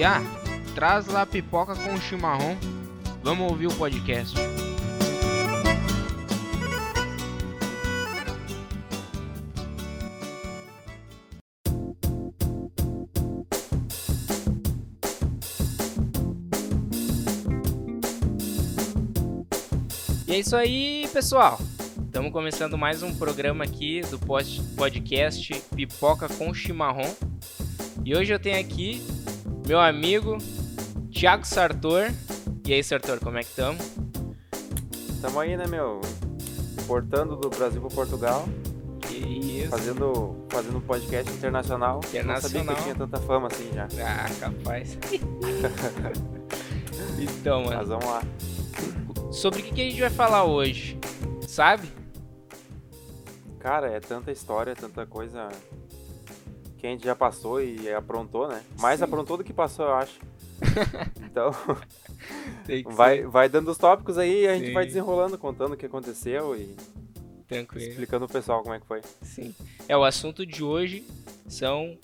Piá, traz lá pipoca com chimarrão. Vamos ouvir o podcast. E é isso aí, pessoal. Estamos começando mais um programa aqui do podcast Pipoca com Chimarrão. E hoje eu tenho aqui meu amigo Thiago Sartor. E aí, Sartor, como é que estamos? Tamo aí, né, meu? Importando do Brasil para Portugal. Que isso. Fazendo, fazendo um podcast internacional. Internacional. Não sabia que eu tinha tanta fama assim já. Ah, capaz. então, mano. Mas vamos lá. Sobre o que a gente vai falar hoje? Sabe? Cara, é tanta história, tanta coisa que a gente já passou e aprontou, né? Mais Sim. aprontou do que passou, eu acho. Então, vai, vai dando os tópicos aí e a gente Sim. vai desenrolando, contando o que aconteceu e tranquilo. explicando pro pessoal como é que foi. Sim. É, o assunto de hoje são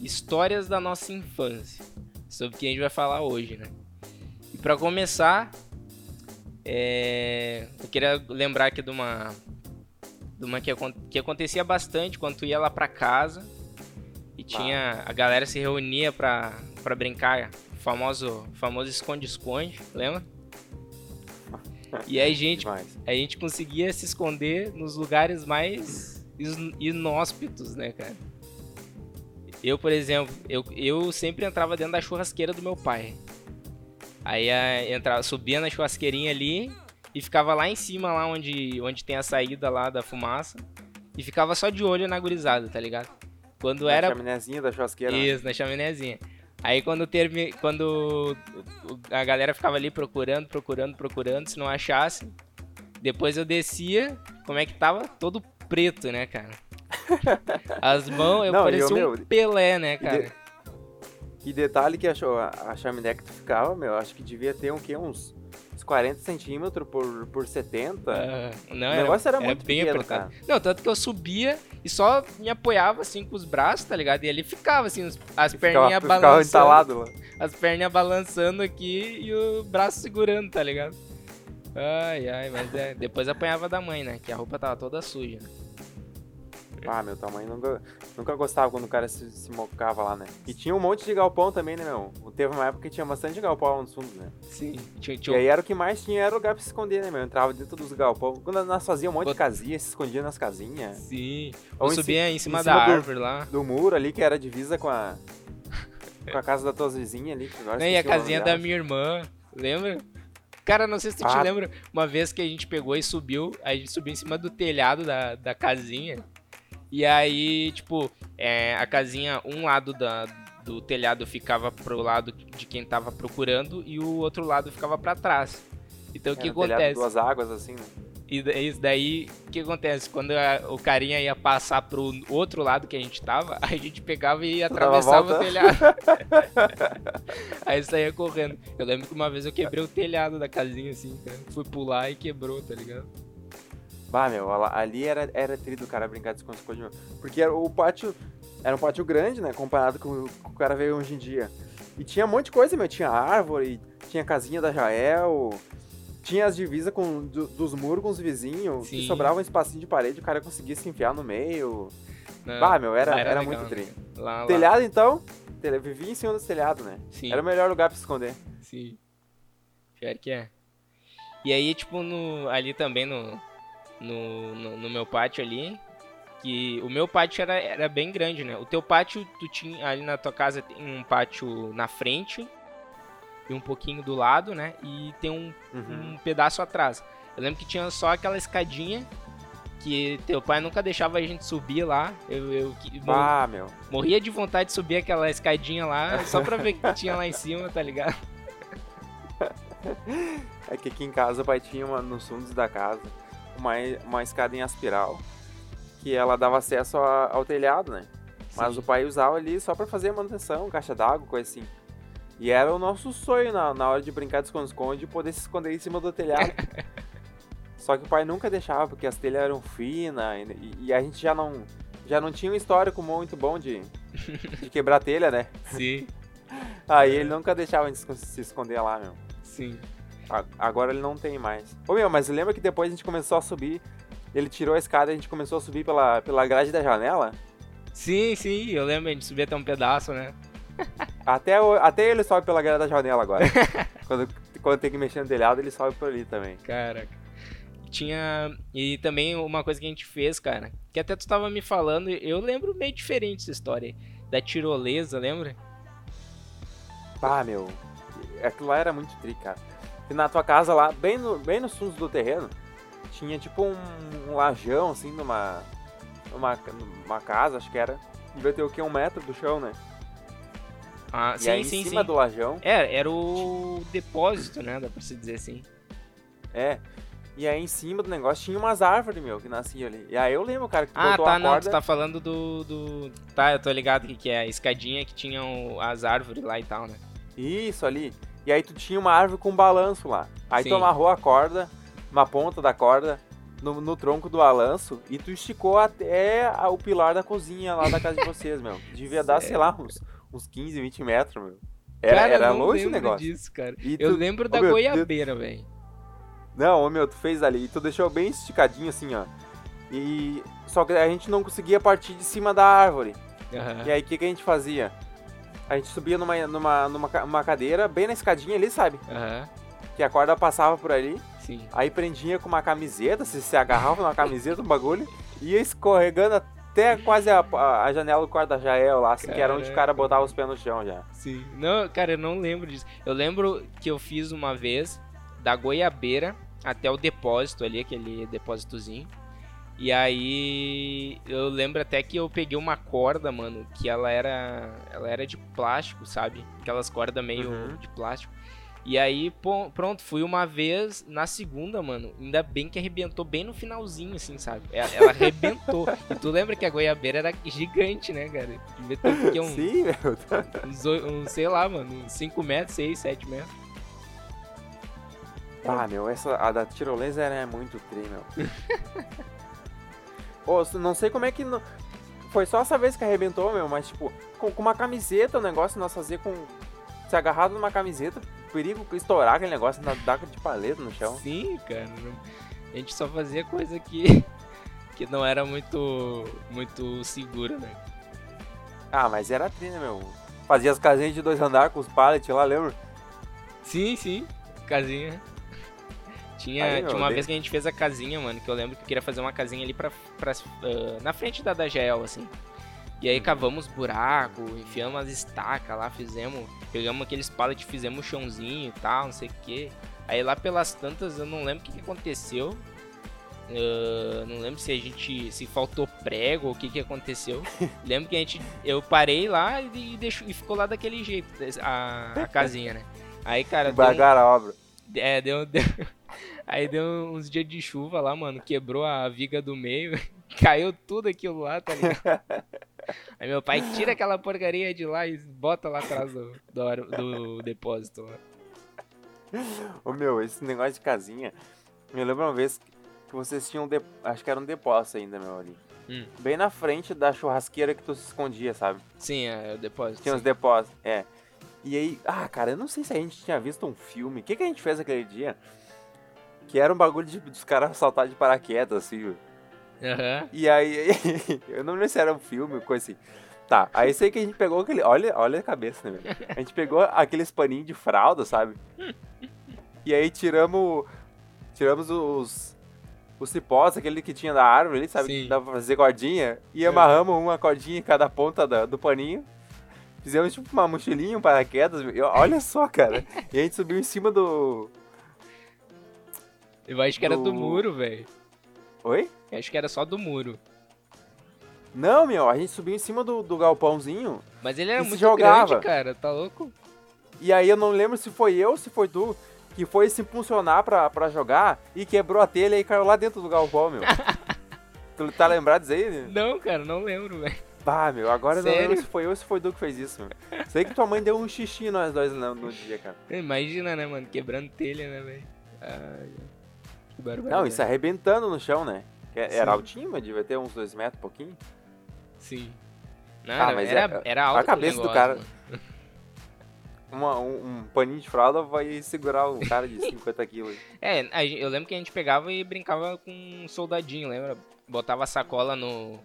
histórias da nossa infância. Sobre o que a gente vai falar hoje, né? E pra começar, é, eu queria lembrar aqui de uma, de uma que, que acontecia bastante quando tu ia lá pra casa tinha a galera se reunia pra, pra brincar, o famoso, famoso esconde-esconde, lembra? E aí, gente, Demais. a gente conseguia se esconder nos lugares mais is- inóspitos, né, cara? Eu, por exemplo, eu, eu sempre entrava dentro da churrasqueira do meu pai. Aí a, entrava, subia na churrasqueirinha ali e ficava lá em cima, lá onde, onde tem a saída lá da fumaça. E ficava só de olho na gurizada, tá ligado? Quando Na era chaminézinha da churrasqueira. né? isso, na chaminézinha. Aí quando termi... quando a galera ficava ali procurando, procurando, procurando, se não achasse, depois eu descia, como é que tava? Todo preto, né, cara? As mãos, eu Não, parecia eu, um meu, Pelé, né, cara? de- E detalhe que a, cho- a chaminé que tu ficava, meu, acho que devia ter um, quê? uns, uns 40 centímetros por, por 70. Ah, não, o era, negócio era, era muito bem pequeno, apertado. cara. Não, tanto que eu subia e só me apoiava assim com os braços, tá ligado? E ele ficava assim, os- as perninhas ficava balançando. entalado lá. as perninhas balançando aqui e o braço segurando, tá ligado? Ai, ai, mas é. Depois apanhava da mãe, né? Que a roupa tava toda suja. Ah, meu tamanho nunca, nunca gostava quando o cara se, se mocava lá, né? E tinha um monte de galpão também, né, meu? Teve uma época que tinha bastante galpão lá nos fundos, né? Sim. Tinha, E tinha, aí era o que mais tinha, era lugar pra se esconder, né, meu? Entrava dentro dos galpão. Quando nós fazíamos um monte de Bot- casinha, se escondia nas casinhas. Sim. Ou Eu em subia em cima em da cima do- árvore lá. Do muro ali, que era divisa com a... Com a casa da tua vizinha ali. Que agora Né, e a casinha da minha irmã, lembra? Cara, não sei se tu te Ah. lembra, uma vez que a gente pegou e subiu, a gente subiu em cima do telhado da, da casinha. E aí, tipo, é, a casinha, um lado da, do telhado ficava pro lado de quem tava procurando e o outro lado ficava pra trás. Então o que telhado, acontece? Duas águas, assim, né? E isso daí, o que acontece? Quando a- o carinha ia passar pro outro lado que a gente tava, a gente pegava e atravessava o telhado. Aí saía correndo. Eu lembro que uma vez eu quebrei o telhado da casinha assim, cara. Fui pular e quebrou, tá ligado? Bah, meu, ali era, era tri do cara brincar de esconde-esconde. Porque era, o pátio era um pátio grande, né? Comparado com o que o cara veio hoje em dia. E tinha um monte de coisa, meu. Tinha árvore, tinha casinha da Jael, tinha as divisas com, do- dos muros com os vizinhos, Sim. que sobrava um espacinho de parede, o cara conseguia se enfiar no meio. Não, bah, meu, era, era, legal, muito tri. né? Telhado, então, vivia em cima dos telhados, né? Sim. Era o melhor lugar pra se esconder. Sim. Pior que é. E aí, tipo, no, ali também no, no, no, no meu pátio ali, que o meu pátio era, era bem grande, né? O teu pátio, tu tinha ali na tua casa tem um pátio na frente e um pouquinho do lado, né? E tem um, Uhum. um pedaço atrás. Eu lembro que tinha só aquela escadinha que teu pai nunca deixava a gente subir lá. Eu, eu Ah, meu. morria de vontade de subir aquela escadinha lá só pra ver o que tinha lá em cima, tá ligado? É que aqui em casa o pai tinha uma, nos fundos da casa uma, uma escada em aspiral que ela dava acesso a- ao telhado, né? Mas Sim. o pai usava ali só pra fazer manutenção, caixa d'água, coisa assim. E era o nosso sonho na, na hora de brincar de esconde-esconde poder se esconder em cima do telhado. Só que o pai nunca deixava, porque as telhas eram finas e, e a gente já não já não tinha um histórico muito bom de, de quebrar telha, né? Sim, Aí ele nunca deixava a gente se- se esconder lá, meu. sim. Agora ele não tem mais. Ô meu, mas lembra que depois a gente começou a subir. Ele tirou a escada e a gente começou a subir pela, pela grade da janela? Sim, sim, eu lembro, a gente subia até um pedaço, né? Até, o- até ele sobe pela grade da janela agora. quando, quando tem que mexer no telhado, ele sobe por ali também. Caraca. Tinha. E também uma coisa que a gente fez, cara, que até tu tava me falando, eu lembro meio diferente essa história aí. Da tirolesa, lembra? Ah, meu. Aquilo lá era muito tri, cara. E na tua casa lá, bem, no, bem nos fundos do terreno, tinha tipo um, um lajão, assim, numa, numa, numa casa, acho que era. Devia ter o quê? Um metro do chão, né? Ah, e sim, aí, sim, em cima sim. do lajão, É, era o depósito, né? Dá pra se dizer assim. é. E aí em cima do negócio tinha umas árvores, meu, que nasciam ali. E aí eu lembro, cara, que Ah, tá, a não, corda. tu tá falando do, do. Tá, eu tô ligado que, que é a escadinha que tinham as árvores lá e tal, né? Isso ali. E aí tu tinha uma árvore com balanço lá. Aí Sim. tu amarrou a corda, uma ponta da corda, no, no tronco do balanço e tu esticou até o pilar da cozinha lá da casa de vocês, meu. Devia dar, sei lá, uns, uns 15, 20 metros, meu. Era, cara, era longe o negócio. disso, cara. E Eu tu- lembro da meu, goiabeira, velho. Não, ô meu, tu fez ali. E tu deixou bem esticadinho assim, ó. E. Só que a gente não conseguia partir de cima da árvore. Aham. E aí o que, que a gente fazia? A gente subia numa, numa, numa ca- uma cadeira, bem na escadinha ali, sabe? Aham. Que a corda passava por ali. Sim. Aí prendia com uma camiseta, se se agarrava numa camiseta, um bagulho, e ia escorregando até quase a, a- a janela do quarto da Jael lá, assim, que era onde o cara Caraca. botava os pés no chão já. Sim. Não, cara, eu não lembro disso. Eu lembro que eu fiz uma vez da goiabeira até o depósito ali, aquele depósitozinho. E aí eu lembro até que eu peguei uma corda, mano, que ela era ela era de plástico, sabe? Aquelas cordas meio Uhum. de plástico. E aí, pô, pronto, fui uma vez, na segunda, mano, ainda bem que arrebentou bem no finalzinho, assim, sabe? Ela, ela arrebentou. e tu lembra que a goiabeira era gigante, né, cara? Devia ter o quê? um, Sim, meu. uns, uns, sei lá, mano, uns 5 metros, 6, 7 metros. Ah, meu, essa, a da tirolesa era muito tri, meu. Não sei como é que. não- Foi só essa vez que arrebentou, meu, mas tipo, com, com uma camiseta o negócio nós fazer com. Se agarrado numa camiseta, perigo estourar aquele negócio na daca de paleta no chão. Sim, cara. A gente só fazia coisa que, que não era muito, muito segura, né? Ah, mas era tri, né, meu? Fazia as casinhas de dois andares com os pallets lá, lembra? Sim, sim. Casinha. Tinha, Aí, meu, tinha uma vez que a gente fez a casinha, mano, que eu lembro que eu queria fazer uma casinha ali pra, pra, ah, na frente da da Jael, assim. E aí cavamos buraco, enfiamos as estacas lá, fizemos, pegamos aqueles pallets, fizemos o chãozinho e tal, não sei o que. Aí lá pelas tantas eu não lembro o que, que aconteceu. Ah, não lembro se a gente. se faltou prego ou o que, que aconteceu. lembro que a gente. Eu parei lá e, deixou, e ficou lá daquele jeito, a, a casinha, né? Aí, cara, deu um- Embargar a obra. é, deu, deu- Aí deu uns dias de chuva lá, mano. Quebrou a viga do meio. Caiu tudo aquilo lá, tá ligado? Aí meu pai tira aquela porcaria de lá e bota lá atrás do, do, do depósito lá. Ô meu, esse negócio de casinha. Me lembro uma vez que vocês tinham. De... Acho que era um depósito ainda, meu, ali. Hum. Bem na frente da churrasqueira que tu se escondia, sabe? Sim, é o depósito. Tinha sim. depósitos. É. E aí, ah, cara, eu não sei se a gente tinha visto um filme. O que, que a gente fez aquele dia? Que era um bagulho de, dos caras saltar de paraquedas, assim, viu? Aham. E aí, eu não lembro se era um filme, coisa assim. Tá, aí sei que a gente pegou aquele. Olha, olha a cabeça, né, meu? A gente pegou aqueles paninhos de fralda, sabe? E aí tiramos. Tiramos os. Os cipós, aquele que tinha da árvore ali, sabe? Sim. Que dava pra fazer cordinha. E amarramos uma cordinha em cada ponta da- do paninho. Fizemos tipo uma mochilinha, um paraquedas. olha só, cara. E a gente subiu em cima do. Eu acho que era do Do- muro, velho. Oi? Eu Acho que era só do muro. Não, meu, a gente subiu em cima do, do galpãozinho. Mas ele era muito jogava. grande, cara. Tá louco? E aí eu não lembro se foi eu ou se foi tu que foi se impulsionar pra, pra jogar e quebrou a telha e caiu lá dentro do galpão, meu. tu tá lembrado disso aí? Não, cara, não lembro, velho. Bah, meu, agora eu não lembro Sério? se foi eu ou se foi tu que fez isso, meu. Sei que tua mãe deu um xixi nós dois no, no dia, cara. Imagina, né, mano? Quebrando telha, né, velho? Ai, Não, isso arrebentando no chão, né? Era Sim. altinho, mas devia ter uns dois metros, pouquinho. Sim. Não, Ah, era, mas era, é- era alto a cabeça do negócio, cara- mano. Uma- um, um paninho de fralda vai segurar um cara de 50 quilos. É, eu lembro que a gente pegava e brincava com um soldadinho, lembra? Botava a sacola no,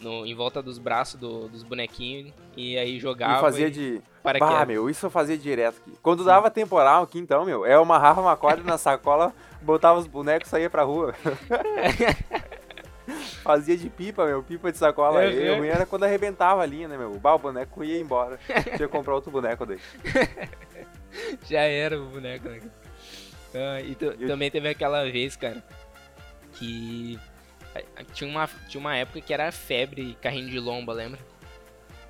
no, em volta dos braços do- dos bonequinhos e aí jogava. E fazia e- de. para que meu, isso eu fazia direto aqui. Quando dava temporal aqui, então, meu, eu amarrava uma corda na sacola, botava os bonecos e saía pra rua. fazia de pipa, meu, pipa de sacola. Uhum. E o ruim era quando arrebentava a linha, né, meu? Bah, o boneco ia embora. Tinha que comprar outro boneco daí. Já era o boneco, né? Ah, e tu- Eu- também teve aquela vez, cara, que tinha uma, tinha uma época que era febre carrinho de lomba, lembra?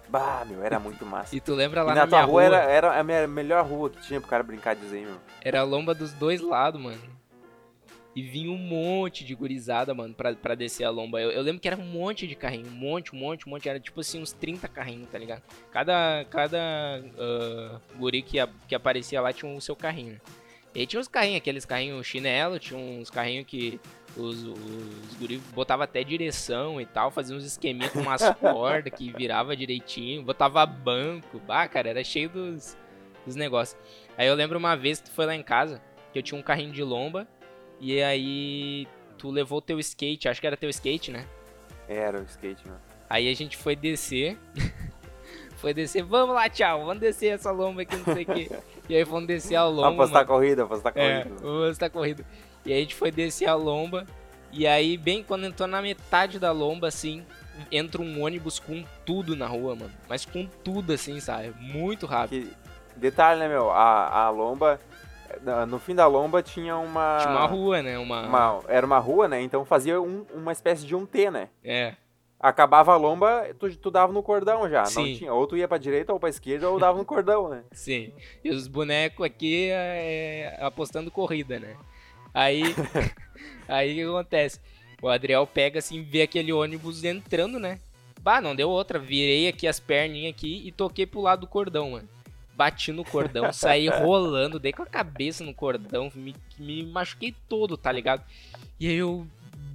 Bah, meu, era muito massa. E tu lembra lá E na, na tua minha rua, rua, Era, era a melhor rua que tinha pro cara brincar de desenho, meu. era a lomba dos dois lados, mano. E vinha um monte de gurizada, mano, pra, pra descer a lomba. Eu, eu lembro que era um monte de carrinho, um monte, um monte, um monte. Era tipo assim, uns 30 carrinhos, tá ligado? Cada, cada ah, guri que, a- que aparecia lá tinha o seu carrinho. E tinha uns carrinhos, aqueles carrinhos chinelo, tinha uns carrinhos que os, os guri botava até direção e tal, fazia uns esqueminha com umas cordas que virava direitinho, botava banco. Bah, cara, era cheio dos, dos negócios. Aí eu lembro uma vez que tu foi lá em casa, que eu tinha um carrinho de lomba, e aí tu levou teu skate, acho que era teu skate, né? Era o skate, meu. Aí a gente foi descer. foi descer, vamos lá, tchau, vamos descer essa lomba aqui, não sei o quê. E aí fomos descer a lomba. Apostar mano. corrida, apostar É, corrida. vamos tá corrida. E aí a gente foi descer a lomba. E aí, bem quando entrou na metade da lomba, assim, entra um ônibus com tudo na rua, mano. Mas com tudo, assim, sabe? Muito rápido. Que- Detalhe, né, meu? A, a lomba. No fim da lomba tinha uma. Tinha uma rua, né? Uma. uma- era uma rua, né? Então fazia um- uma espécie de um T, né? É. Acabava a lomba, tu, tu dava no cordão já. Não Sim. tinha. Ou tu ia pra direita ou pra esquerda, ou dava no cordão, né? Sim. E os bonecos aqui é, apostando corrida, né? Aí. aí o que acontece? O Adriel pega assim, vê aquele ônibus entrando, né? Bah, não deu outra. Virei aqui as perninhas aqui e toquei pro lado do cordão, mano. Bati no cordão, saí rolando, dei com a cabeça no cordão, me, me machuquei todo, tá ligado? E aí eu,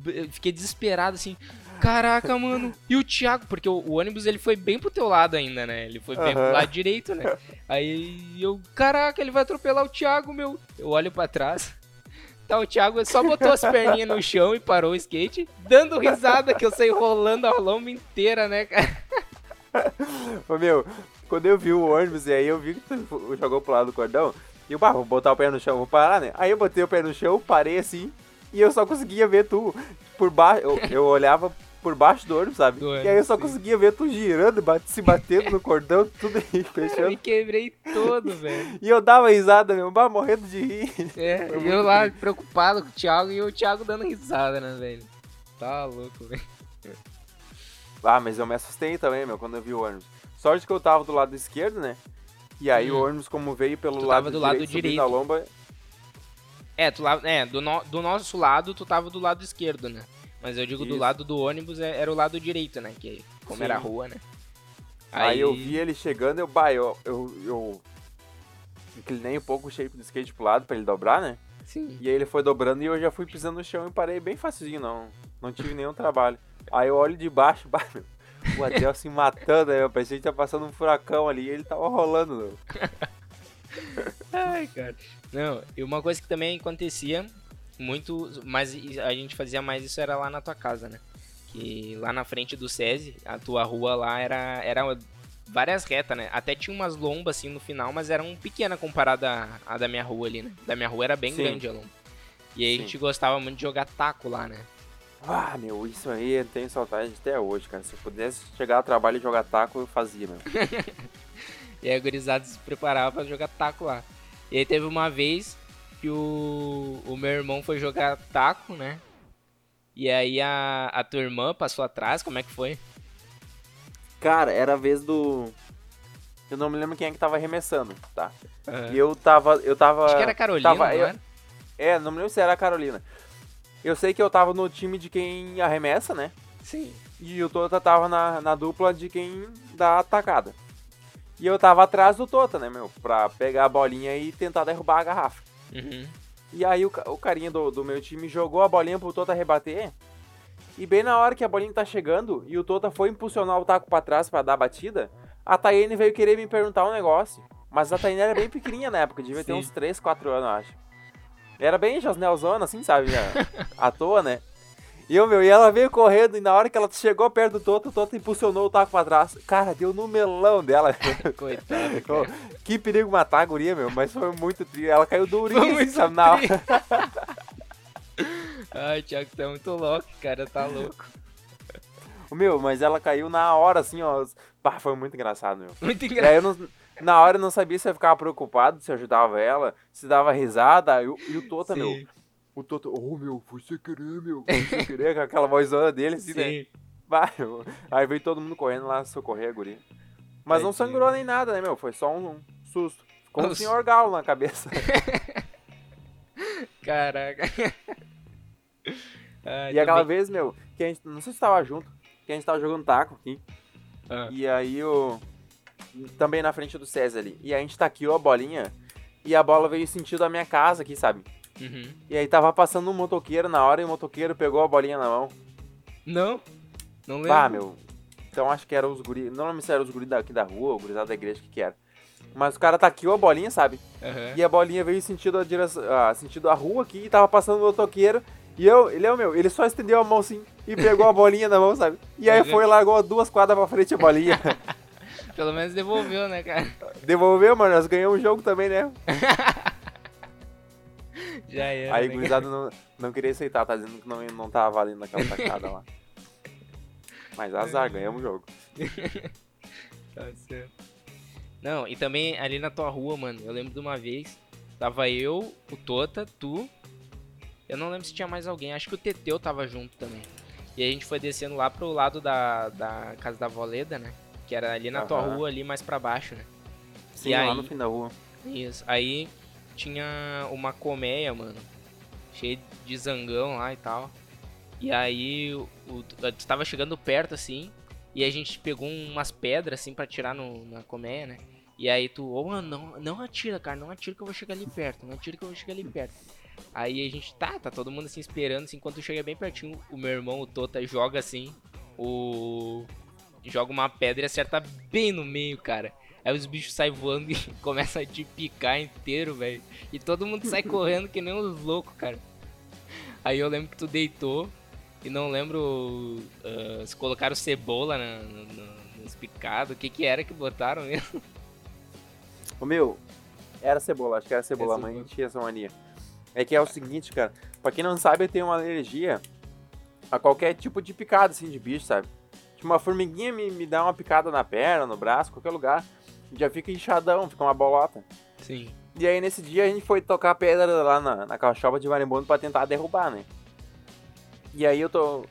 eu fiquei desesperado assim. Caraca, mano. E o Thiago, porque o, o ônibus ele foi bem pro teu lado ainda, né? Ele foi bem pro Aham. lado direito, né? Aí eu, caraca, ele vai atropelar o Thiago, meu. Eu olho pra trás. Tá, o Thiago só botou as perninhas no chão e parou o skate, dando risada que eu saí rolando a lomba inteira, né, cara? Ô, meu, quando eu vi o ônibus e aí eu vi que tu jogou pro lado do cordão, e eu, bah, vou botar o pé no chão, vou parar, né? Aí eu botei o pé no chão, parei assim, e eu só conseguia ver tu por baixo. Eu, eu olhava por baixo do ônibus, sabe? Do e aí eu só sim. conseguia ver tu girando, bate, se batendo no cordão, tudo aí, Eu fechando. me quebrei todo, velho. E eu dava risada, meu, bah, morrendo de rir. É, Foi eu lá preocupado com o Thiago e o Thiago dando risada, né, velho? Tá louco, velho. Ah, mas eu me assustei também, meu, quando eu vi o ônibus. Sorte que eu tava do lado esquerdo, né? E aí Hum. o ônibus, como veio pelo Tu lado, tava do lado direito, subindo direito. a lomba, É, tu lá, é do, no- do nosso lado, tu tava do lado esquerdo, né? Mas eu digo do Isso. lado do ônibus é- era o lado direito, né? Que como Sim. era a rua, né? Aí, eu vi ele chegando, eu, bah, eu, eu, eu inclinei um pouco o shape do skate pro lado pra ele dobrar, né? Sim. E aí ele foi dobrando e eu já fui pisando no chão e parei bem facilzinho, não, não tive nenhum trabalho. Aí eu olho de baixo, bah, meu, o Adel se matando, aí eu pensei que tinha passando um furacão ali e ele tava rolando. Ai, cara. Não, e uma coisa que também acontecia muito, mas a gente fazia mais isso era lá na tua casa, né? Que lá na frente do SESI, a tua rua lá era, era várias retas, né? Até tinha umas lombas assim no final, mas eram pequena comparada à, à da minha rua ali, né? Da minha rua era bem Sim. grande a lomba. E aí a Sim. gente gostava muito de jogar taco lá, né? Ah, meu, isso aí eu tenho saudade até hoje, cara. Se eu pudesse chegar ao trabalho e jogar taco, eu fazia, meu. E aí a gurizada se preparava pra jogar taco lá. E aí teve uma vez que o, o meu irmão foi jogar taco, né? E aí a, a tua irmã passou atrás, como é que foi? Cara, era a vez do. Eu não me lembro quem é que tava arremessando, tá? Aham. E eu tava. Eu tava. Acho que era a Carolina, tava- eu-? É, não me lembro se era a Carolina. Eu sei que eu tava no time de quem arremessa, né? Sim. E o Tota tava na, na dupla de quem dá a atacada. E eu tava atrás do Tota, né, meu? Pra pegar a bolinha e tentar derrubar a garrafa. Uhum. E aí o, o carinha do, do meu time jogou a bolinha pro Tota rebater. E bem na hora que a bolinha tá chegando e o Tota foi impulsionar o taco pra trás pra dar a batida, a Tayane veio querer me perguntar um negócio. Mas a Tayane era bem pequenininha na época, devia ter Sim. uns 3, 4 anos, eu acho. Era bem Josnelzona, assim, sabe? à toa, né? E eu, meu, e ela veio correndo e na hora que ela chegou perto do Toto, o Toto impulsionou o taco pra trás. Cara, deu no melão dela. Coitado, cara. que perigo matar a guria, meu, mas foi muito triste. Ela caiu muito sabe? Na hora. Ai, Thiago, é muito louco, cara, tá louco. Meu, mas ela caiu na hora, assim, ó. Pá, foi muito engraçado, meu. Muito engraçado. Eu na hora eu não sabia se eu ficava preocupado, se eu ajudava ela, se dava risada. E, o- e o Tota, meu. O Tota, ô meu, foi sem querer, meu. Foi sem querer, com aquela vozona dele, assim, né? sim. Bah, meu. Aí veio todo mundo correndo lá socorrer a guria. Mas não sangrou nem nada, né, meu? Foi só um, um susto. Ficou um senhor galo na cabeça. Caraca. Ai, E aquela vez, meu, que a gente. Não sei se tava junto, que a gente tava jogando taco aqui. Ah, E aí o. Também na frente do César ali. E a gente taqueou a bolinha. E a bola veio sentido a minha casa aqui, sabe? uhum. E aí tava passando um motoqueiro na hora e o motoqueiro pegou a bolinha na mão. Não? Não lembro. Bah, meu. Então acho que era os guri. Não lembro se era os guri daqui da rua, o gurizada da igreja, o que que era. Mas o cara taqueou a bolinha, sabe? Aham. E a bolinha veio sentido a direção. ah, sentido a rua aqui e tava passando o motoqueiro. E eu, ele é o meu, ele só estendeu a mão assim e pegou a bolinha na mão, sabe? E aí Uhum. foi e largou duas quadras pra frente a bolinha. Pelo menos devolveu, né, cara? Devolveu, mano, nós ganhamos o jogo também, né? Já era. Aí o né, não, não queria aceitar, tá dizendo que não, não tava valendo aquela tacada lá. Mas azar, ganhamos o jogo. Tá certo. Não, e também ali na tua rua, mano, eu lembro de uma vez, tava eu, o Tota, tu, eu não lembro se tinha mais alguém, acho que o Teteu tava junto também. E a gente foi descendo lá pro lado da, da casa da Voleda, né? Que era ali na tua Aham. rua, ali mais pra baixo, né? Sim, E lá aí? no fim da rua. Isso. Aí tinha uma colmeia, mano. Cheia de zangão lá e tal. E aí o, o- tu tava chegando perto assim. E a gente pegou umas pedras assim pra tirar no, na colmeia, né? E aí tu, ô mano, não, não atira, cara, não atira que eu vou chegar ali perto, não atira que eu vou chegar ali perto. Aí a gente, tá, tá todo mundo assim esperando, assim, quando chega bem pertinho, o meu irmão, o Tota, joga assim, o. Joga uma pedra e acerta bem no meio, cara. Aí os bichos saem voando e começam a te picar inteiro, velho. E todo mundo sai correndo que nem uns loucos, cara. Aí eu lembro que tu deitou e não lembro ah, se colocaram cebola na, no- no- nos picados. O que que era que botaram mesmo? Ô meu, era cebola, acho que era cebola, É a mãe cebola. tinha essa mania. É que é o seguinte, cara, pra quem não sabe, eu tenho uma alergia a qualquer tipo de picada, assim, de bicho, sabe? Tipo, uma formiguinha me, me dá uma picada na perna, no braço, qualquer lugar, já fica inchadão, fica uma bolota. Sim. E aí nesse dia a gente foi tocar pedra lá na, na cachopa de marimbondo pra tentar derrubar, né? E aí eu tô.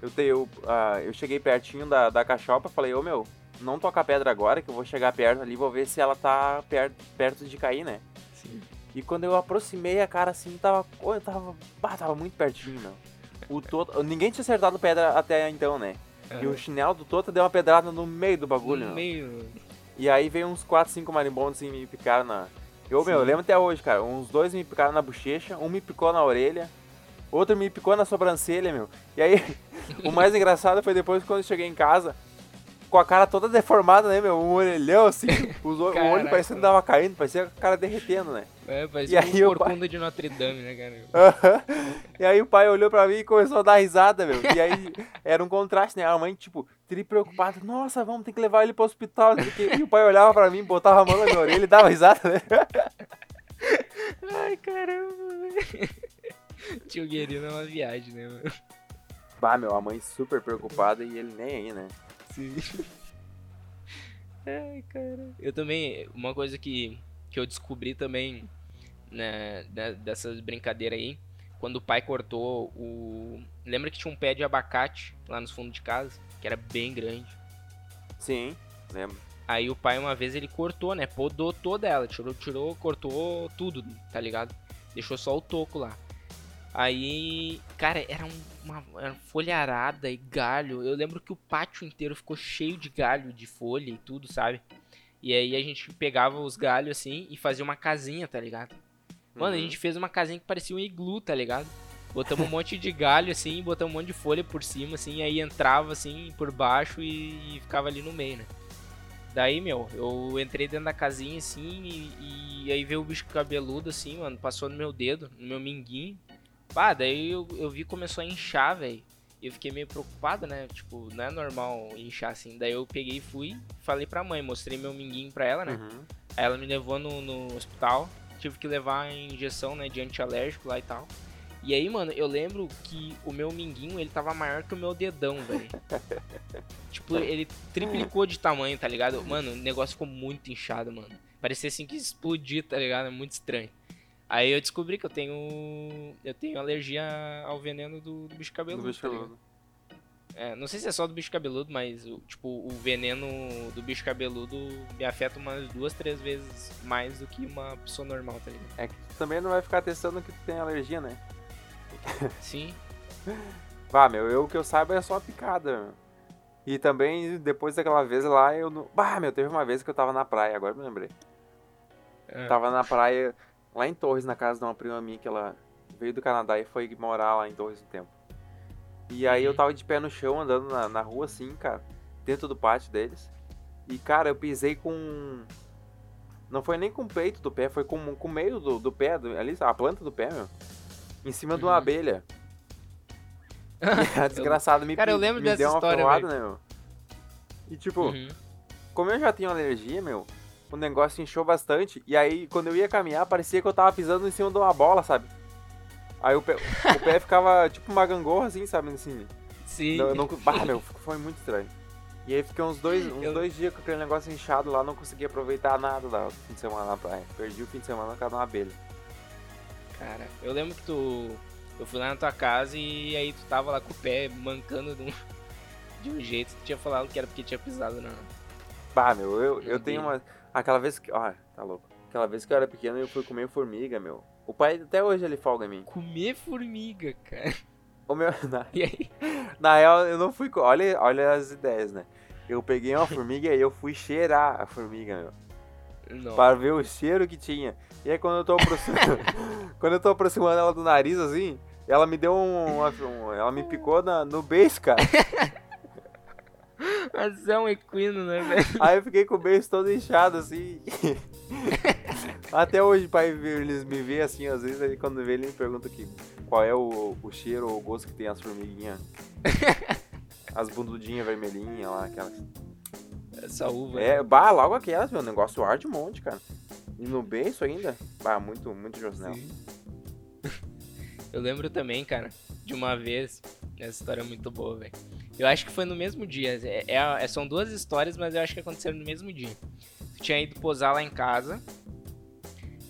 Eu, te, eu, ah, eu cheguei pertinho da, da cachopa falei, ô meu, não toca pedra agora, que eu vou chegar perto ali e vou ver se ela tá perto, perto de cair, né? Sim. E quando eu aproximei a cara assim, tava. Eu tava. Bah, tava muito pertinho, meu. O Tota. Ninguém tinha acertado pedra até então, né? E o chinelo do Tota deu uma pedrada no meio do bagulho, no meu. meio. E aí veio uns 4, 5 marimbondos assim me picaram na. Eu, meu, eu lembro até hoje, cara. Uns dois me picaram na bochecha, um me picou na orelha, outro me picou na sobrancelha, meu. E aí, o mais engraçado foi depois quando eu cheguei em casa, com a cara toda deformada, né, meu? Um orelhão assim, os, o- olho parecendo que tava caindo, parecia a cara derretendo, né? É, parecia um o pai- corcunda de Notre Dame, né, cara? E aí o pai olhou pra mim e começou a dar risada, meu. E aí era um contraste, né? A mãe, tipo, tri preocupada. Nossa, vamos ter que levar ele pro hospital. quê. E o pai olhava pra mim, botava a mão na minha orelha e dava risada, né? Ai, caramba, velho. Tio Guerino é uma viagem, né, mano? Bah, meu, a mãe super preocupada e ele nem aí, né? Sim. Ai, cara. Eu também, uma coisa que, que eu descobri também né, dessas brincadeiras aí, quando o pai cortou o. Lembra que tinha um pé de abacate lá nos fundos de casa, que era bem grande. Sim, lembro. Aí o pai uma vez ele cortou, né? Podou toda ela, tirou, tirou, cortou tudo, tá ligado? Deixou só o toco lá. Aí, cara, era um- uma, era folharada e galho. Eu lembro que o pátio inteiro ficou cheio de galho, de folha e tudo, sabe? E aí a gente pegava os galhos assim e fazia uma casinha, tá ligado? Mano, a Uhum. gente fez uma casinha que parecia um iglu, tá ligado? Botamos um monte de galho, assim, botamos um monte de folha por cima, assim, aí entrava, assim, por baixo e, e ficava ali no meio, né? Daí, meu, eu entrei dentro da casinha, assim, e, e aí veio o bicho cabeludo, assim, mano, passou no meu dedo, no meu minguinho. Pá, daí eu, eu vi que começou a inchar, velho. E eu fiquei meio preocupado, né? Tipo, não é normal inchar assim. Daí eu peguei e fui, falei pra mãe, mostrei meu minguinho pra ela, né? Uhum. Aí ela me levou no, no hospital, tive que levar a injeção, né, de antialérgico lá e tal. E aí, mano, eu lembro que o meu minguinho, ele tava maior que o meu dedão, velho. tipo, ele triplicou de tamanho, tá ligado? Mano, o negócio ficou muito inchado, mano. Parecia assim que explodir, tá ligado? É muito estranho. Aí eu descobri que eu tenho. Eu tenho alergia ao veneno do, do bicho cabeludo. Do bicho tá cabeludo. É, não sei se é só do bicho cabeludo, mas o- tipo, o veneno do bicho cabeludo me afeta umas duas, três vezes mais do que uma pessoa normal, tá ligado? É que tu também não vai ficar testando que tu tem alergia, né? Sim. Bah, meu, eu o que eu saiba é só a picada, meu. E também, depois daquela vez lá, eu não. Bah, meu, teve uma vez que eu tava na praia, agora eu me lembrei. É. Tava na praia, lá em Torres, na casa de uma prima minha, que ela veio do Canadá e foi morar lá em Torres um tempo. E aí eu Uhum. tava de pé no chão, andando na, na rua assim, cara, dentro do pátio deles. E, cara, eu pisei com. Não foi nem com o peito do pé, foi com, com o meio do, do pé, do- ali, a planta do pé, meu. Em cima de uma Uhum. abelha. E a desgraçada me, Cara, eu lembro me dessa deu uma história, né, meu? E tipo, Uhum. como eu já tenho alergia, meu, o negócio inchou bastante. E aí, quando eu ia caminhar, parecia que eu tava pisando em cima de uma bola, sabe? Aí o pé, o pé ficava tipo uma gangorra, assim, sabe? Assim, Sim. não, não, bah, meu, foi muito estranho. E aí fiquei uns dois, uns Eu- dois dias com aquele negócio inchado lá, não consegui aproveitar nada da- do fim de semana na praia. Perdi o fim de semana por causa de uma abelha. Cara, eu lembro que tu. Eu fui lá na tua casa e aí tu tava lá com o pé mancando de um, de um jeito. Tu tinha falado que era porque tinha pisado na. Bah, meu, eu, eu tenho uma. Aquela vez que. Ó, tá louco. Aquela vez que eu era pequeno eu fui comer formiga, meu. O pai até hoje ele folga em mim. Comer formiga, cara. O meu. Na, E aí? na real, eu não fui. Olha, olha as ideias, né? Eu peguei uma formiga e eu fui cheirar a formiga, meu. Não. Para ver o cheiro que tinha. E aí quando eu tô aproximando. quando eu tô aproximando ela do nariz, assim, ela me deu um. um- ela me picou na, no beijo, cara. Mas é um equino, né, velho? Aí eu fiquei com o beijo todo inchado, assim. Até hoje, pai, eles me vê assim, às vezes, aí quando vê, ele me pergunta aqui qual é o, o cheiro ou o gosto que tem as formiguinhas. As bundudinhas vermelhinhas lá, aquelas. Essa uva. É, bah, logo aquelas, meu, o negócio arde um monte, cara. E no beiço ainda, bah, muito, muito Josnel. Eu lembro também, cara, de uma vez. Essa história é muito boa, velho. Eu acho que foi no mesmo dia. É, é é- são duas histórias, mas eu acho que aconteceram no mesmo dia. Tu tinha ido posar lá em casa.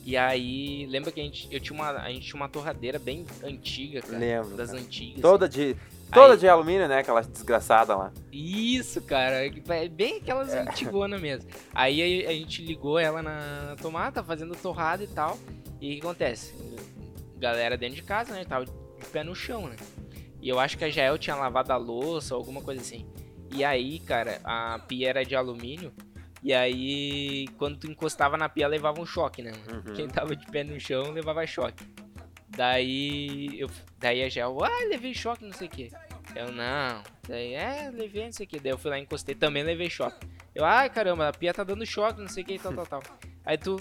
E aí, lembra que a gente, eu tinha uma, a gente tinha uma torradeira bem antiga, cara. Lembro, Das cara. antigas. Toda de. Toda Aí- de alumínio, né? Aquela desgraçada lá. Isso, cara. É bem aquelas antigonas mesmo. Aí a, a gente ligou ela na tomada, tá fazendo torrada e tal. E o que acontece? Galera dentro de casa, né? Tava de pé no chão, né? E eu acho que a Jael tinha lavado a louça, alguma coisa assim. E aí, cara, a pia era de alumínio. E aí, quando tu encostava na pia, levava um choque, né? Uhum. Quem tava de pé no chão levava choque. Daí, eu, daí a Jael, ah, levei choque, não sei o que. Eu, não. Daí, é, levei, não sei o que. Daí eu fui lá e encostei, também levei choque. Eu, ai, caramba, a pia tá dando choque, não sei o que, tal, tal, tal. Aí tu,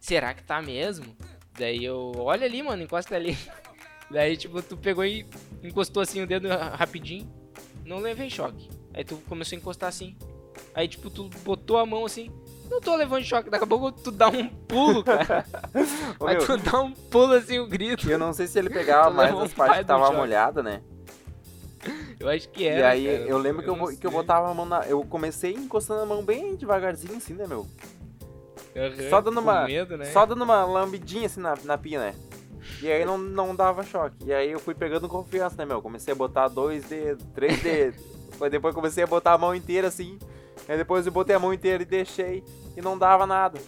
será que tá mesmo? Daí eu, olha ali, mano, encosta ali. Daí, tipo, tu pegou e encostou assim o dedo ra- rapidinho. Não levei choque. Aí tu começou a encostar assim. Aí, tipo, tu botou a mão assim. Não tô levando choque. Daqui a pouco tu dá um pulo, cara. Ô, Aí meu, tu dá um pulo assim, o grito. eu não sei se ele pegava mais as um partes que tava molhada, né? Eu acho que E era. aí cara. eu lembro que eu, não bo- que eu botava a mão na. Eu comecei encostando a mão bem devagarzinho assim, né, meu? Aham, só dando uma- medo, né? Só dando uma lambidinha assim na, na pia, né? E aí não, não dava choque. E aí eu fui pegando confiança, né, meu? Comecei a botar dois dedos, três dedos. Foi depois comecei a botar a mão inteira assim. Aí depois eu botei a mão inteira e deixei. E não dava nada.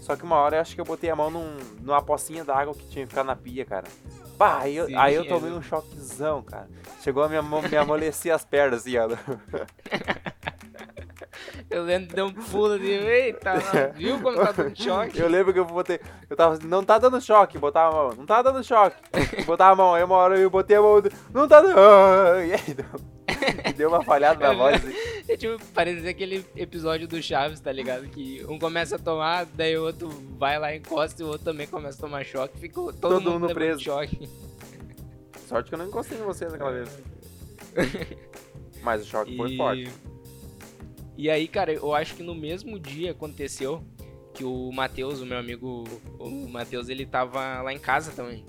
Só que uma hora eu acho que eu botei a mão num, numa pocinha d'água que tinha que ficar na pia, cara. Bah, aí eu, Sim, aí eu é. tomei um choquezão, cara. Chegou a me, me amolecer as pernas, assim, ó. Eu lembro deu um pulo de. Eita, não, viu como tá dando choque? Eu lembro que eu botei. Eu tava assim, não tá dando choque, botava a mão. Não tá dando choque. Botava a mão. Aí uma hora eu botei a mão. Não tá dando. E aí deu, deu uma falhada na voz. Assim. É tipo, parece aquele episódio do Chaves, tá ligado? Que um começa a tomar, daí o outro vai lá, encosta e o outro também começa a tomar choque. Ficou todo, Todo mundo mundo preso. choque. Sorte que eu não encostei em vocês naquela vez. Mas o choque foi forte. E aí, cara, eu acho que no mesmo dia aconteceu que o Matheus, o meu amigo, o Matheus, ele tava lá em casa também.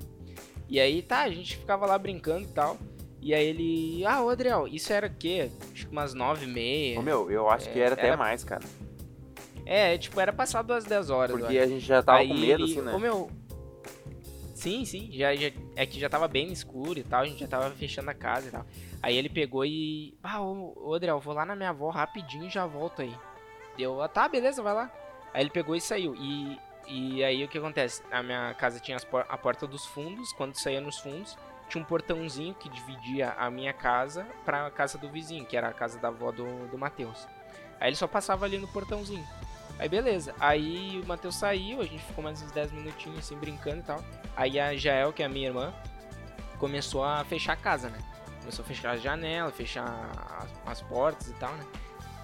E aí, tá, a gente ficava lá brincando e tal. E aí ele, ah, ô Adriel, isso era o quê? Acho que umas nove e meia. Ô, meu, eu acho que É, era até era- mais, cara. É, tipo, era passado das 10 horas. Porque a gente já tava aí com medo, ele, assim, né? Ô, meu... Sim, sim, já, já, é que já tava bem escuro e tal, a gente já tava fechando a casa e tal. Aí ele pegou e. Ah, ô, ô Adriel, vou lá na minha avó rapidinho e já volto aí. Deu, ah, tá, beleza, vai lá. Aí ele pegou e saiu. E, e aí o que acontece? A minha casa tinha por- a porta dos fundos, quando saía nos fundos, tinha um portãozinho que dividia a minha casa pra casa do vizinho, que era a casa da avó do, do Matheus. Aí ele só passava ali no portãozinho. Aí beleza. Aí o Matheus saiu, a gente ficou mais uns 10 minutinhos assim brincando e tal. Aí a Jael, que é a minha irmã, começou a fechar a casa, né? Começou a fechar as janelas, fechar as, as portas e tal, né?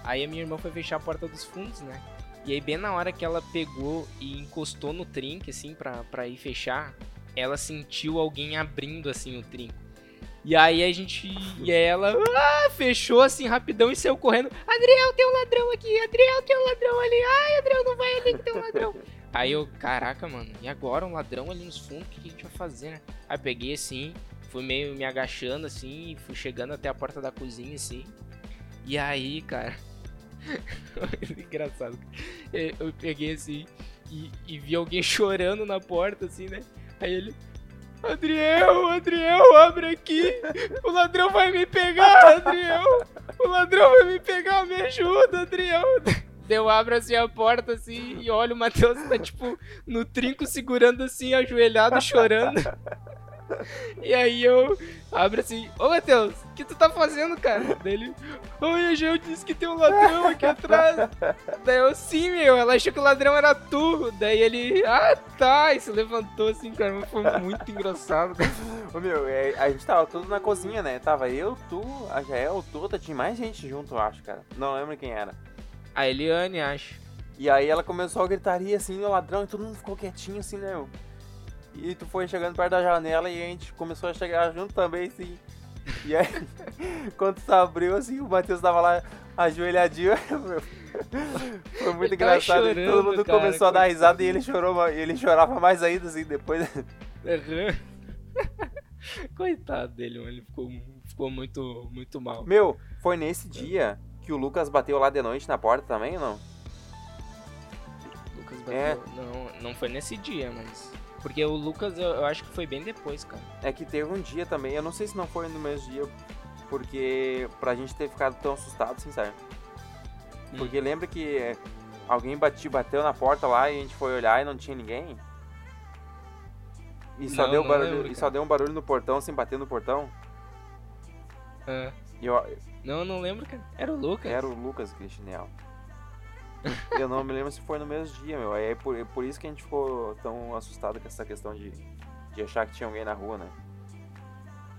Aí a minha irmã foi fechar a porta dos fundos, né? E aí bem na hora que ela pegou e encostou no trinque, assim, pra, pra ir fechar, ela sentiu alguém abrindo, assim, o trinco. E aí a gente. E ela ah, fechou assim rapidão e saiu correndo. Adriel, tem um ladrão aqui! Adriel, tem um ladrão ali! Ai, Adriel, não vai ali que tem um ladrão! Aí eu, caraca, mano, e agora um ladrão ali nos fundos, o que, a gente vai fazer, né? Aí peguei assim, fui meio me agachando assim, fui chegando até a porta da cozinha assim. E aí, cara. Engraçado. Eu eu peguei assim e, e vi alguém chorando na porta, assim, né? Aí ele. Adriel, Adriel, abre aqui! O ladrão vai me pegar, Adriel! O ladrão vai me pegar, me ajuda, Adriel! Deu abro assim a porta assim e olha o Matheus tá tipo no trinco segurando assim, ajoelhado, chorando. E aí eu abro assim, ô Matheus, o que tu tá fazendo, cara? Daí ele, oi, a Geo disse que tem um ladrão aqui atrás. Daí eu, sim, meu, ela achou que o ladrão era tu. Daí ele, ah, tá, e se levantou assim, cara, mas foi muito engraçado. Ô, meu, é, a gente tava tudo na cozinha, né? Tava eu, tu, a Jael, toda, tinha mais gente junto, eu acho, cara. Não lembro quem era. A Eliane, acho. E aí ela começou a gritaria assim no ladrão e todo mundo ficou quietinho assim, né? meu? E tu foi chegando perto da janela e a gente começou a chegar junto também, assim. E aí, quando tu abriu, assim, o Matheus tava lá ajoelhadinho. Foi muito engraçado. chorando, todo mundo cara, começou a dar risada e ele chorou, ele chorava mais ainda, assim, depois. Aham. Coitado dele, mano. Ele ficou, ficou muito, muito mal. Meu, foi nesse dia que o Lucas bateu lá de noite na porta também, ou não? Lucas É. bateu. Não, não foi nesse dia, mas. Porque o Lucas eu, eu acho que foi bem depois, cara. É que teve um dia também, eu não sei se não foi no mesmo dia, porque pra gente ter ficado tão assustado, sabe? Hum. Porque lembra que é, alguém bati, bateu na porta lá e a gente foi olhar e não tinha ninguém? E só, Não, deu não barulho, lembro, e só deu um barulho no portão, sem bater no portão. E eu, não, não lembro, cara. Era o Lucas. era o Lucas chinelo. Eu não me lembro se foi no mesmo dia, meu. Aí é por, é por isso que a gente ficou tão assustado com essa questão de, de achar que tinha alguém na rua, né?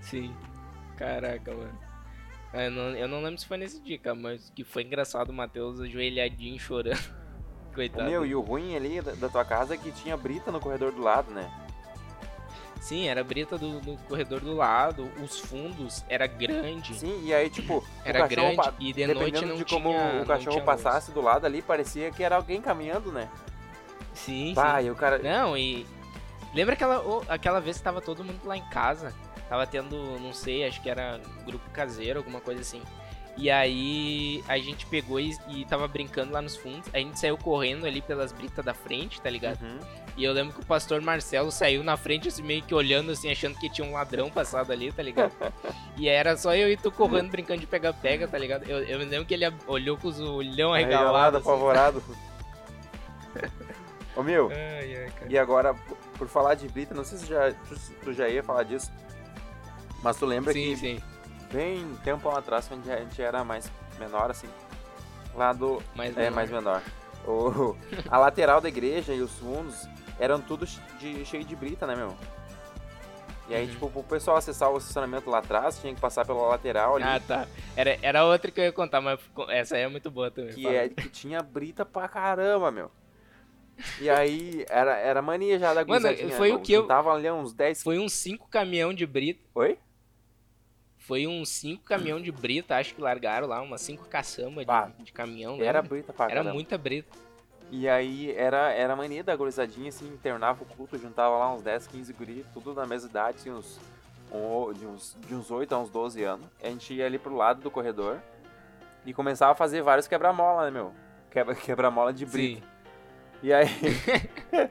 Sim. Caraca, mano. Ah, Eu não, eu não lembro se foi nesse dia, cara, mas que foi engraçado o Matheus ajoelhadinho chorando. Coitado. Meu, e o ruim ali da, da tua casa é que tinha brita no corredor do lado, né? Sim, era a brita do, do corredor do lado, os fundos era grande. Sim, e aí, tipo, Era grande pa- e de noite não de tinha como não o cachorro tinha passasse do lado ali, parecia que era alguém caminhando, né? luz. Sim, Pá, sim. o cara. Não, e. Lembra aquela, aquela vez que tava todo mundo lá em casa? Tava tendo, não sei, acho que era grupo caseiro, alguma coisa assim. E aí a gente pegou e, e tava brincando lá nos fundos. A gente saiu correndo ali pelas britas da frente, tá ligado? Uhum. E eu lembro que o pastor Marcelo saiu na frente, assim, meio que olhando, assim, achando que tinha um ladrão passado ali, tá ligado? e era só eu e tu correndo, brincando de pega-pega, tá ligado? Eu, eu me lembro que ele olhou com os olhão Arregalado, arregalados. Assim. apavorado. Ô meu, Ai, ai, e agora, por- por falar de brita, não sei se já, tu, tu já ia falar disso, mas tu lembra Sim, que sim. Bem tempo atrás, quando a gente era mais menor, assim, Lá do. Mais É, menor. mais menor. O, a lateral da igreja e os fundos eram tudo de, cheio de brita, né, meu? E aí, Uhum. tipo, pro pessoal acessar o estacionamento lá atrás, tinha que passar pela lateral ali. Ah, tá. Era, era outra que eu ia contar, mas essa aí é muito boa também. que, fala. é, que tinha brita pra caramba, meu. E aí, era, era mania já da Mano, foi o que eu- Tava ali uns 10... Foi uns 5 caminhão de brita. Oi? Foi uns 5 caminhão de brita, acho que largaram lá, umas 5 caçamba Bah, de, de caminhão. Era lembra? brita pra Era caramba. muita brita. E aí, era, era mania da gurizadinha, assim, internava o culto, juntava lá uns 10, 15 guri, tudo na mesma idade, assim, uns, um- de, uns, de uns 8 a uns 12 anos. A gente ia ali pro lado do corredor e começava a fazer vários quebra-mola, né, meu? Quebra- Quebra-mola de brita. Sim. E aí.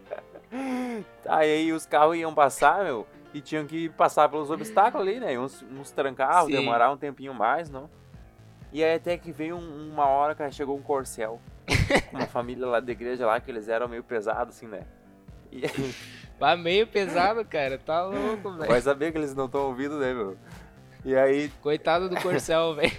aí os carros iam passar, meu, e tinham que passar pelos obstáculos ali, né? Uns, uns trancavam, demorar um tempinho mais, não? E aí até que veio um- uma hora que chegou um corcel. uma família lá da igreja lá, que eles eram meio pesados, assim, né? E aí, Vai meio pesado, cara. Tá louco, velho. vai saber que eles não estão ouvindo, né, meu? E aí, Coitado do Corcel, velho.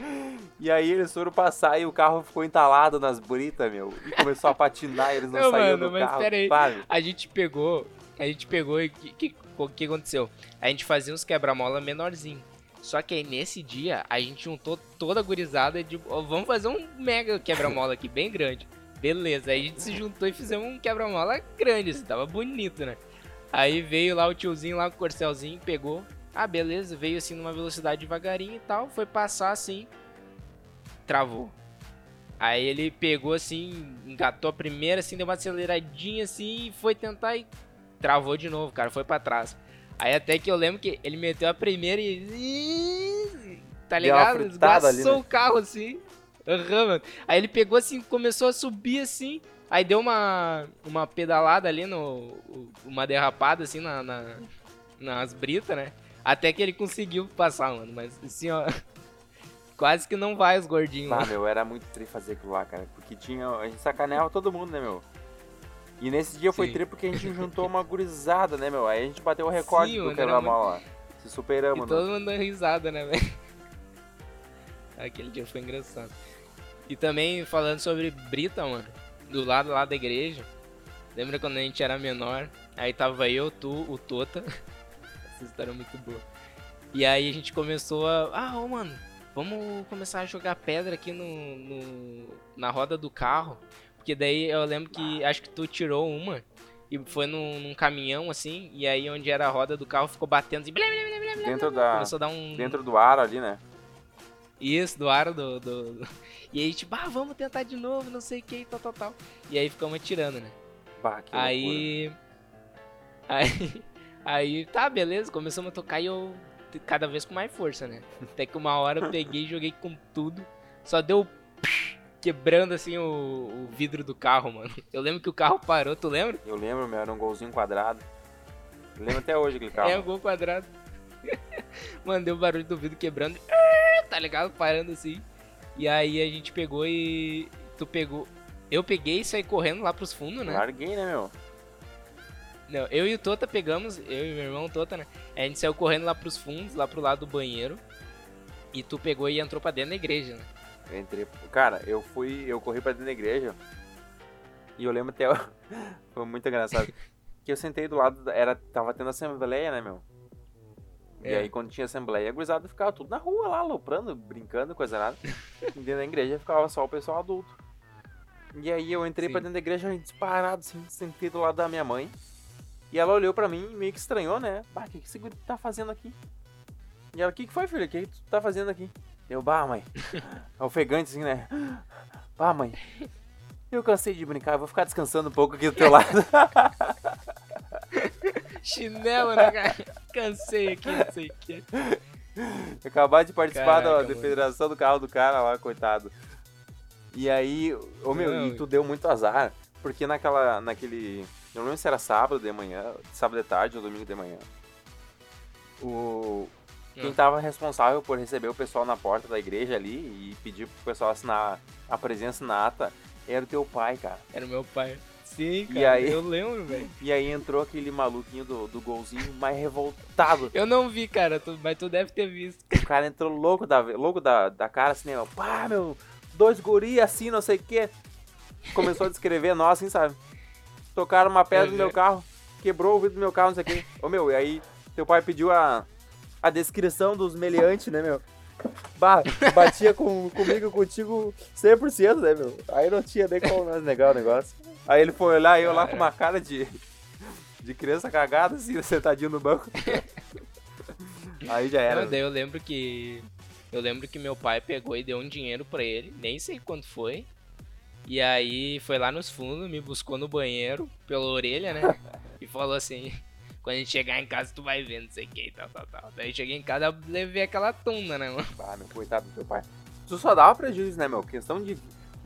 e aí eles foram passar e o carro ficou entalado nas britas, meu. E começou a patinar e eles não, Não, saíam mano, do mas carro. pera aí. A gente pegou. A gente pegou e que, que, o que aconteceu? A gente fazia uns quebra-mola menorzinho. Só que aí nesse dia a gente juntou toda a gurizada de. ó, vamos fazer um mega quebra-mola aqui, bem grande. Beleza, aí a gente se juntou e fizemos um quebra-mola grande, assim, tava bonito, né? Aí veio lá o tiozinho lá com o corcelzinho, pegou. Ah, beleza, veio assim numa velocidade devagarinho e tal, foi passar assim, travou. Aí ele pegou assim, engatou a primeira, assim, deu uma aceleradinha assim e foi tentar e travou de novo, cara, foi pra trás. Aí até que eu lembro que ele meteu a primeira e. Tá ligado? fritada ali, né? o carro assim. Aham, mano. Aí ele pegou assim, começou a subir assim. Aí deu uma, uma pedalada ali no. Uma derrapada assim na, na- nas britas, né? Até que ele conseguiu passar, mano. Mas assim, ó. Quase que não vai os gordinhos. Ah, lá. meu, era muito tri fazer aquilo lá, cara. Porque tinha. A gente sacaneava todo mundo, né, meu? E nesse dia foi Sim. tri porque a gente juntou uma gurizada, né, meu? Aí a gente bateu o recorde Sim, do quebra-mola lá. Se superamos, E né? todo mundo dando risada, né, velho? Aquele dia foi engraçado. E também falando sobre Brita, mano, do lado lá da igreja. Lembra quando a gente era menor? Aí tava eu, tu, o Tota. Essa história é muito boa. E aí a gente começou a. Ah, ô mano, vamos começar a jogar pedra aqui no, no- na roda do carro. Porque daí eu lembro que acho que tu tirou uma e foi num, num caminhão assim. E aí onde era a roda do carro ficou batendo assim. blá, blá, blá, Dentro da. Começou a dar um. Dentro do ar ali, né? Isso, do aro do, do- do- E aí, tipo, ah, vamos tentar de novo, não sei o que, tal, tal, tal. E aí ficamos atirando, né? Bah, que loucura. aí. Aí. Aí, tá, beleza, começamos a tocar e eu. Cada vez com mais força, né? Até que uma hora eu peguei e joguei com tudo. Só deu. Quebrando assim o, o vidro do carro, mano. Eu lembro que o carro parou, tu lembra? Eu lembro, meu, era um golzinho quadrado. Eu lembro até hoje aquele carro. É, o gol quadrado. Mano, deu o barulho do vidro quebrando. Tá ligado? Parando assim. E aí a gente pegou e. Tu pegou. Eu peguei e saí correndo lá pros fundos, né? Larguei, né, meu? Não, eu e o Tota pegamos, eu e meu irmão Tota, né? A gente saiu correndo lá pros fundos, lá pro lado do banheiro. E tu pegou e entrou pra dentro da igreja, né? Eu entrei. Cara, eu fui. Eu corri pra dentro da igreja. E eu lembro até. Foi muito engraçado. que eu sentei do lado. Era, tava tendo assembleia, né, meu? E É. aí quando tinha assembleia, a gurizada ficava tudo na rua lá, aloprando, brincando, coisa nada. e dentro da igreja ficava só o pessoal adulto. E aí eu entrei Sim. pra dentro da igreja disparado, assim, sentei do lado da minha mãe. E ela olhou pra mim e meio que estranhou, né? Bah, o que, que esse guri tá fazendo aqui? E ela, o que, que foi, filho? O que, que tu tá fazendo aqui? Eu, bah, mãe. Ofegante, assim, né? Bah, mãe. Eu cansei de brincar, vou ficar descansando um pouco aqui do teu lado. Chinelo, né, cara? Cansei aqui, não sei o que. Acabar de participar Caraca, da mano. federação do carro do cara lá, coitado. E aí, ô meu, Não, e tu deu muito azar, porque naquela, naquele, eu não lembro se era sábado de manhã, sábado de tarde ou domingo de manhã. O quem Ah. tava responsável por receber o pessoal na porta da igreja ali e pedir pro pessoal assinar a presença na ata era o teu pai, cara. Era o meu pai. Sim, E cara, aí? eu lembro, velho. E aí entrou aquele maluquinho do, do golzinho mais revoltado. Eu não vi, cara, tu- mas tu deve ter visto. O cara entrou louco da, louco da, da cara, assim, né? meu, Pá, meu, dois guri assim, não sei o quê. Começou a descrever nós, assim, sabe? Tocaram uma pedra no meu carro, quebrou o vidro do meu carro, não sei o quê. Ô, meu, e aí teu pai pediu a, a descrição dos meliantes, né, meu? Bah, batia com, comigo e contigo 100%, né, meu? Aí não tinha nem como nós negar o negócio. Aí ele foi olhar eu lá com uma cara de, de criança cagada, assim, sentadinho no banco. Aí já era. Não, daí eu lembro que. Eu lembro que meu pai pegou e deu um dinheiro pra ele, nem sei quanto foi. E aí foi lá nos fundos, me buscou no banheiro, pela orelha, né? e falou assim: quando a gente chegar em casa, tu vai ver, não sei o que tal, tal, tal. Daí cheguei em casa, eu levei aquela tunda, né, mano? Ah, meu coitado do teu pai. Tu só dava prejuízo, né, meu? Questão de,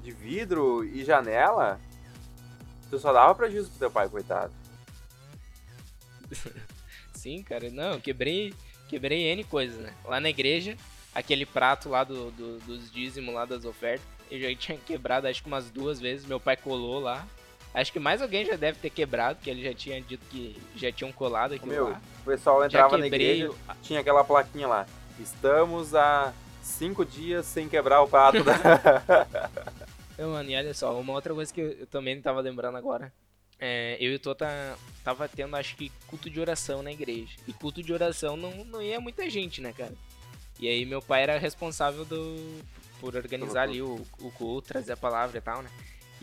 de vidro e janela, tu só dava prejuízo pro teu pai, coitado. Sim, cara, não, quebrei, quebrei N coisas, né? Lá na igreja, aquele prato lá do, do dos dízimos lá das ofertas, eu já tinha quebrado acho que umas duas vezes, meu pai colou lá. Acho que mais alguém já deve ter quebrado, que ele já tinha dito que já tinham colado aquilo Meu, lá. o pessoal entrava na igreja, o- tinha aquela plaquinha lá. Estamos há cinco dias sem quebrar o prato da... Não, mano, e olha só, uma outra coisa que eu, eu também tava lembrando agora. É, eu e o Tota tava tendo, acho que, culto de oração na igreja. E culto de oração não, não ia muita gente, né, cara? E aí meu pai era responsável do, por organizar ali o, o culto, trazer a palavra e tal, né?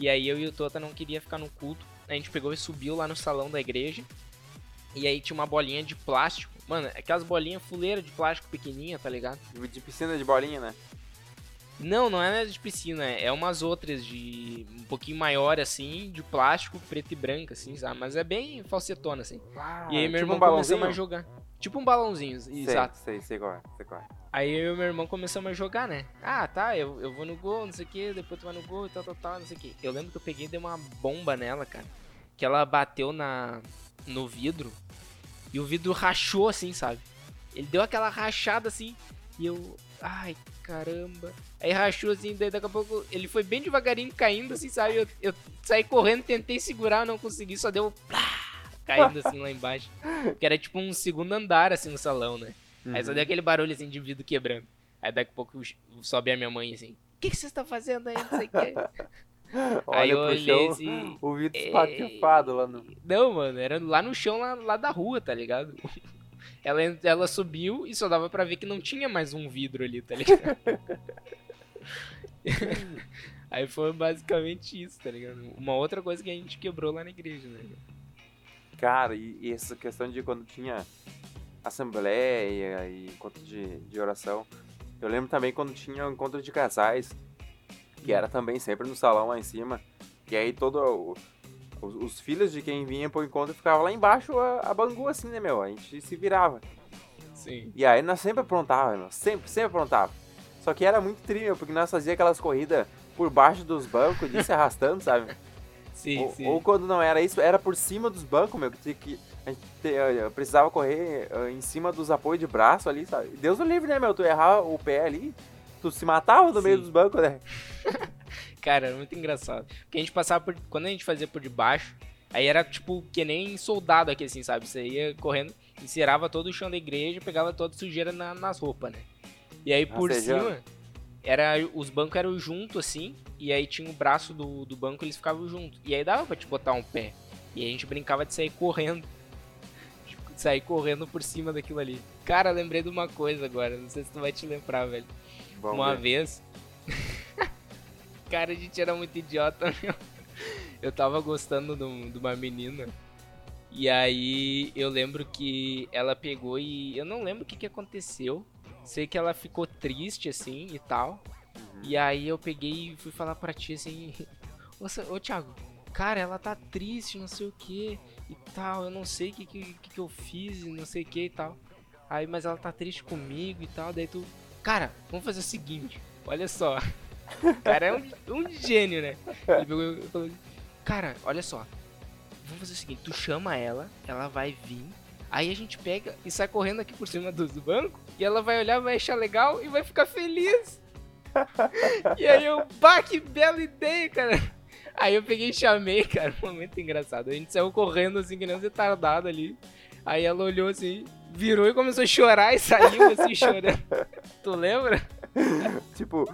E aí eu e o Tota não queria ficar no culto. A gente pegou e subiu lá no salão da igreja. E aí tinha uma bolinha de plástico. Mano, aquelas bolinhas fuleiras de plástico pequenininha, tá ligado? de piscina de bolinha, né? Não, não é de piscina, é umas outras de um pouquinho maior assim, de plástico, preto e branco, assim, sabe? Mas é bem falsetona, assim. e aí meu tipo irmão um começou a jogar. Tipo um balãozinho, exato. sei, sei qual é, sei qual é. Aí eu e meu irmão começamos a jogar, né? Ah, tá, eu, eu vou no gol, não sei o que, depois tu vai no gol e tal, tal, tal, não sei o que. Eu lembro que eu peguei e dei uma bomba nela, cara. Que ela bateu na no vidro e o vidro rachou assim, sabe? Ele deu aquela rachada assim e eu. Ai, caramba. Aí rachou assim, daí daqui a pouco ele foi bem devagarinho caindo assim, sabe? Eu, eu saí correndo, tentei segurar, não consegui, só deu. plá, Caindo assim lá embaixo. Que era tipo um segundo andar assim no salão, né? Aí Uhum. só deu aquele barulho assim de vidro quebrando. Aí daqui a pouco sobe a minha mãe assim: O que, que você está fazendo aí? Não sei o que. Olha Aí eu pro chão, assim. o vidro espatifado lá no... Não, mano, era lá no chão, lá, lá da rua, tá ligado? Ela, ela subiu e só dava pra ver que não tinha mais um vidro ali, tá ligado? Aí foi basicamente isso, tá ligado? Uma outra coisa que a gente quebrou lá na igreja, né? Cara, e, e essa questão de quando tinha assembleia e encontro de, de oração. Eu lembro também quando tinha o encontro de casais, que era também sempre no salão lá em cima. E aí todo os, os filhos de quem vinha pro encontro ficavam lá embaixo a, a bangu assim, né, meu? A gente se virava. Sim. E aí nós sempre aprontava, meu. Sempre, sempre aprontava. Só que era muito trilho, porque nós fazia aquelas corridas por baixo dos bancos, de se arrastando, sabe? Sim, ou, sim. ou quando não era isso, era por cima dos bancos, meu, que, que a gente te- eh, precisava correr eh, em cima dos apoios de braço ali, sabe? Deus o livre, né, meu? Tu errar o pé ali, tu se matava no meio Sim. dos bancos, né? Cara, era muito engraçado. Porque a gente passava por. Quando a gente fazia por debaixo, aí era tipo que nem soldado aqui, assim, sabe? Você ia correndo, encerava todo o chão da igreja, pegava toda a sujeira na- nas roupas, né? E aí por Rastejando. cima, era, os bancos eram juntos, assim, e aí tinha o braço do, do banco, eles ficavam juntos. E aí dava pra te botar um pé. E aí a gente brincava de sair correndo. Tipo, Sair correndo por cima daquilo ali. Cara, lembrei de uma coisa agora, não sei se tu vai te lembrar, velho. Vamos Uma vez. Cara, a gente era muito idiota, meu. Eu tava gostando de, um- uma menina. E aí eu lembro que ela pegou e. Eu não lembro o que, que aconteceu. Sei que ela ficou triste assim e tal. Uhum. E aí eu peguei e fui falar pra ti assim. Ô, ô Thiago, cara, ela tá triste, não sei o que e tal. Eu não sei o que, que, que, que eu fiz, não sei o que e tal. Aí, mas ela tá triste comigo e tal. Daí tu. Cara, vamos fazer o seguinte. Olha só. O cara é um, um gênio, né? Ele pegou e falou: Cara, olha só. Vamos fazer o seguinte: tu chama ela, ela vai vir. Aí a gente pega e sai correndo aqui por cima do, do banco. E ela vai olhar, vai achar legal e vai ficar feliz. e aí eu, bah, que bela ideia, cara. Aí eu peguei e chamei, cara. Um momento engraçado. A gente saiu correndo assim, que nem um retardado ali. Aí ela olhou assim, virou e começou a chorar e saiu assim chorando. Tu lembra? Tipo,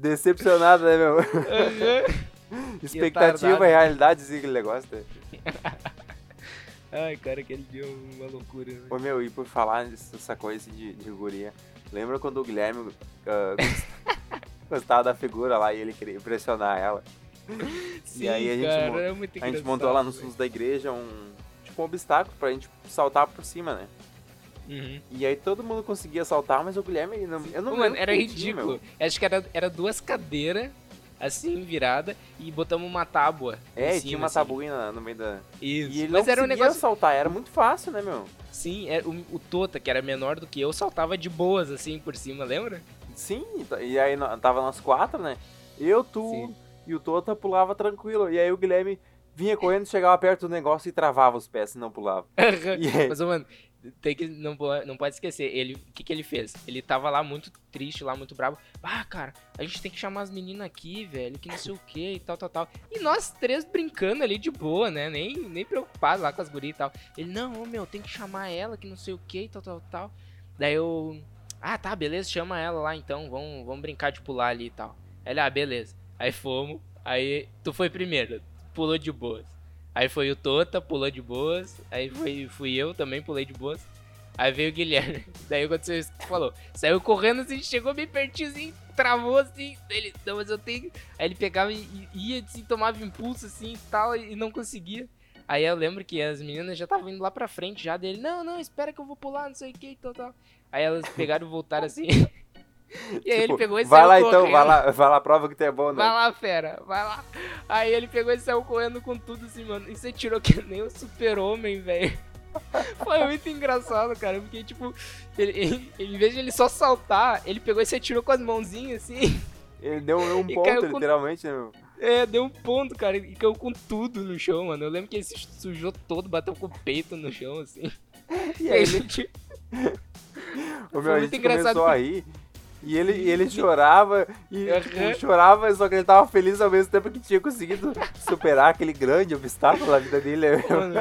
Decepcionado, né, meu? Aham. Expectativa e realidade, assim, aquele negócio. Né? Ai, cara, aquele dia é uma loucura. né? Ô, meu, e por falar nessa coisa de, de guria, lembra quando o Guilherme gost- gostava da figura lá e ele queria impressionar ela? Sim, aí a gente cara, é A gente montou lá nos fundos da igreja um, tipo, um obstáculo pra gente saltar por cima, né? Uhum. E aí todo mundo conseguia saltar, mas o Guilherme, ele não, eu não mano, era ridículo. Acho que era, era duas cadeiras, assim, virada, e botamos uma tábua. É, cima, tinha uma assim. tabuinha no meio da... Isso. E ele Mas não era um negócio. saltar, era muito fácil, né, meu? Sim, é, o, o Tota, que era menor do que eu, saltava de boas, assim, por cima, lembra? Sim, e aí tava nós quatro, né? Eu, tu Sim. e o Tota pulava tranquilo. E aí o Guilherme vinha correndo, chegava perto do negócio e travava os pés, se não pulava. Aí? Mas, mano, tem que, não, não pode esquecer, ele, o que que ele fez? Ele tava lá muito triste, lá muito bravo. Ah, cara, a gente tem que chamar as meninas aqui, velho, que não sei o que e tal, tal, tal. E nós três brincando ali de boa, né? Nem, nem preocupados lá com as gurias e tal. Ele, não, meu, tem que chamar ela, que não sei o que e tal, tal, tal. Daí eu, ah, tá, beleza, chama ela lá então, vamos, vamos brincar de pular ali e tal. Ele, ah, beleza. Aí fomos, aí tu foi primeiro, pulou de boas. Aí foi o Tota, pulou de boas. Aí foi, fui eu também, pulei de boas. Aí veio o Guilherme. Daí aconteceu isso que falou. Saiu correndo assim, chegou bem pertinho assim, travou assim. Ele, não, mas eu tenho. Aí ele pegava e ia assim, tomava impulso assim e tal, e não conseguia. Aí eu lembro que as meninas já estavam indo lá pra frente já dele. Não, não, espera que eu vou pular, não sei o que tal, tal. Aí elas pegaram e voltaram assim. e aí ele Tipo, pegou e vai saiu lá então, correndo. vai lá, vai lá, prova que tu é bom, né? Vai lá, fera, vai lá. Aí ele pegou e saiu correndo com tudo assim, mano. E você tirou que nem o super-homem, velho. Foi muito engraçado, cara. Porque, tipo, ele, ele- em vez de ele só saltar, ele pegou e se atirou com as mãozinhas assim. Ele deu um ponto, com- literalmente, né? É, deu um ponto, cara. E caiu com tudo no chão, mano. Eu lembro que ele se sujou todo, bateu com o peito no chão, assim. E aí ele, tipo, o foi meu, a muito gente engraçado começou a rir. E ele, e ele chorava, e tipo, chorava, só que ele tava feliz ao mesmo tempo que tinha conseguido superar aquele grande obstáculo na vida dele. né? Mano,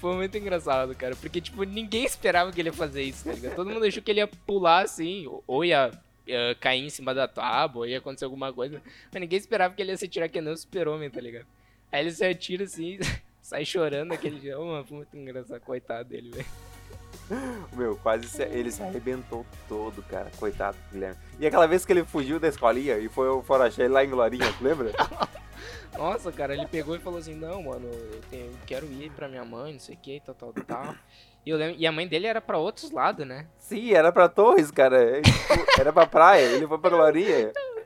foi muito engraçado, cara. Porque, tipo, ninguém esperava que ele ia fazer isso, tá ligado? Todo mundo achou que ele ia pular assim, ou- ia, ia cair em cima da tábua, ou ia acontecer alguma coisa. Mas ninguém esperava que ele ia se atirar que nem o super-homem, tá ligado? Aí ele se atira assim, sai chorando aquele dia. Ô, mano, foi muito engraçado, coitado dele, velho. Meu, quase se- ele se arrebentou todo, cara. Coitado do Guilherme. E aquela vez que ele fugiu da escolinha e foi o Forachei lá em Glorinha, tu lembra? Nossa, cara, ele pegou e falou assim: Não, mano, eu, tenho- eu quero ir pra minha mãe, não sei o que, tal, tal, tal. E, eu lembro, e a mãe dele era pra outros lados, né? Sim, era pra Torres, cara. É, tipo, Era pra praia, ele foi pra Glorinha.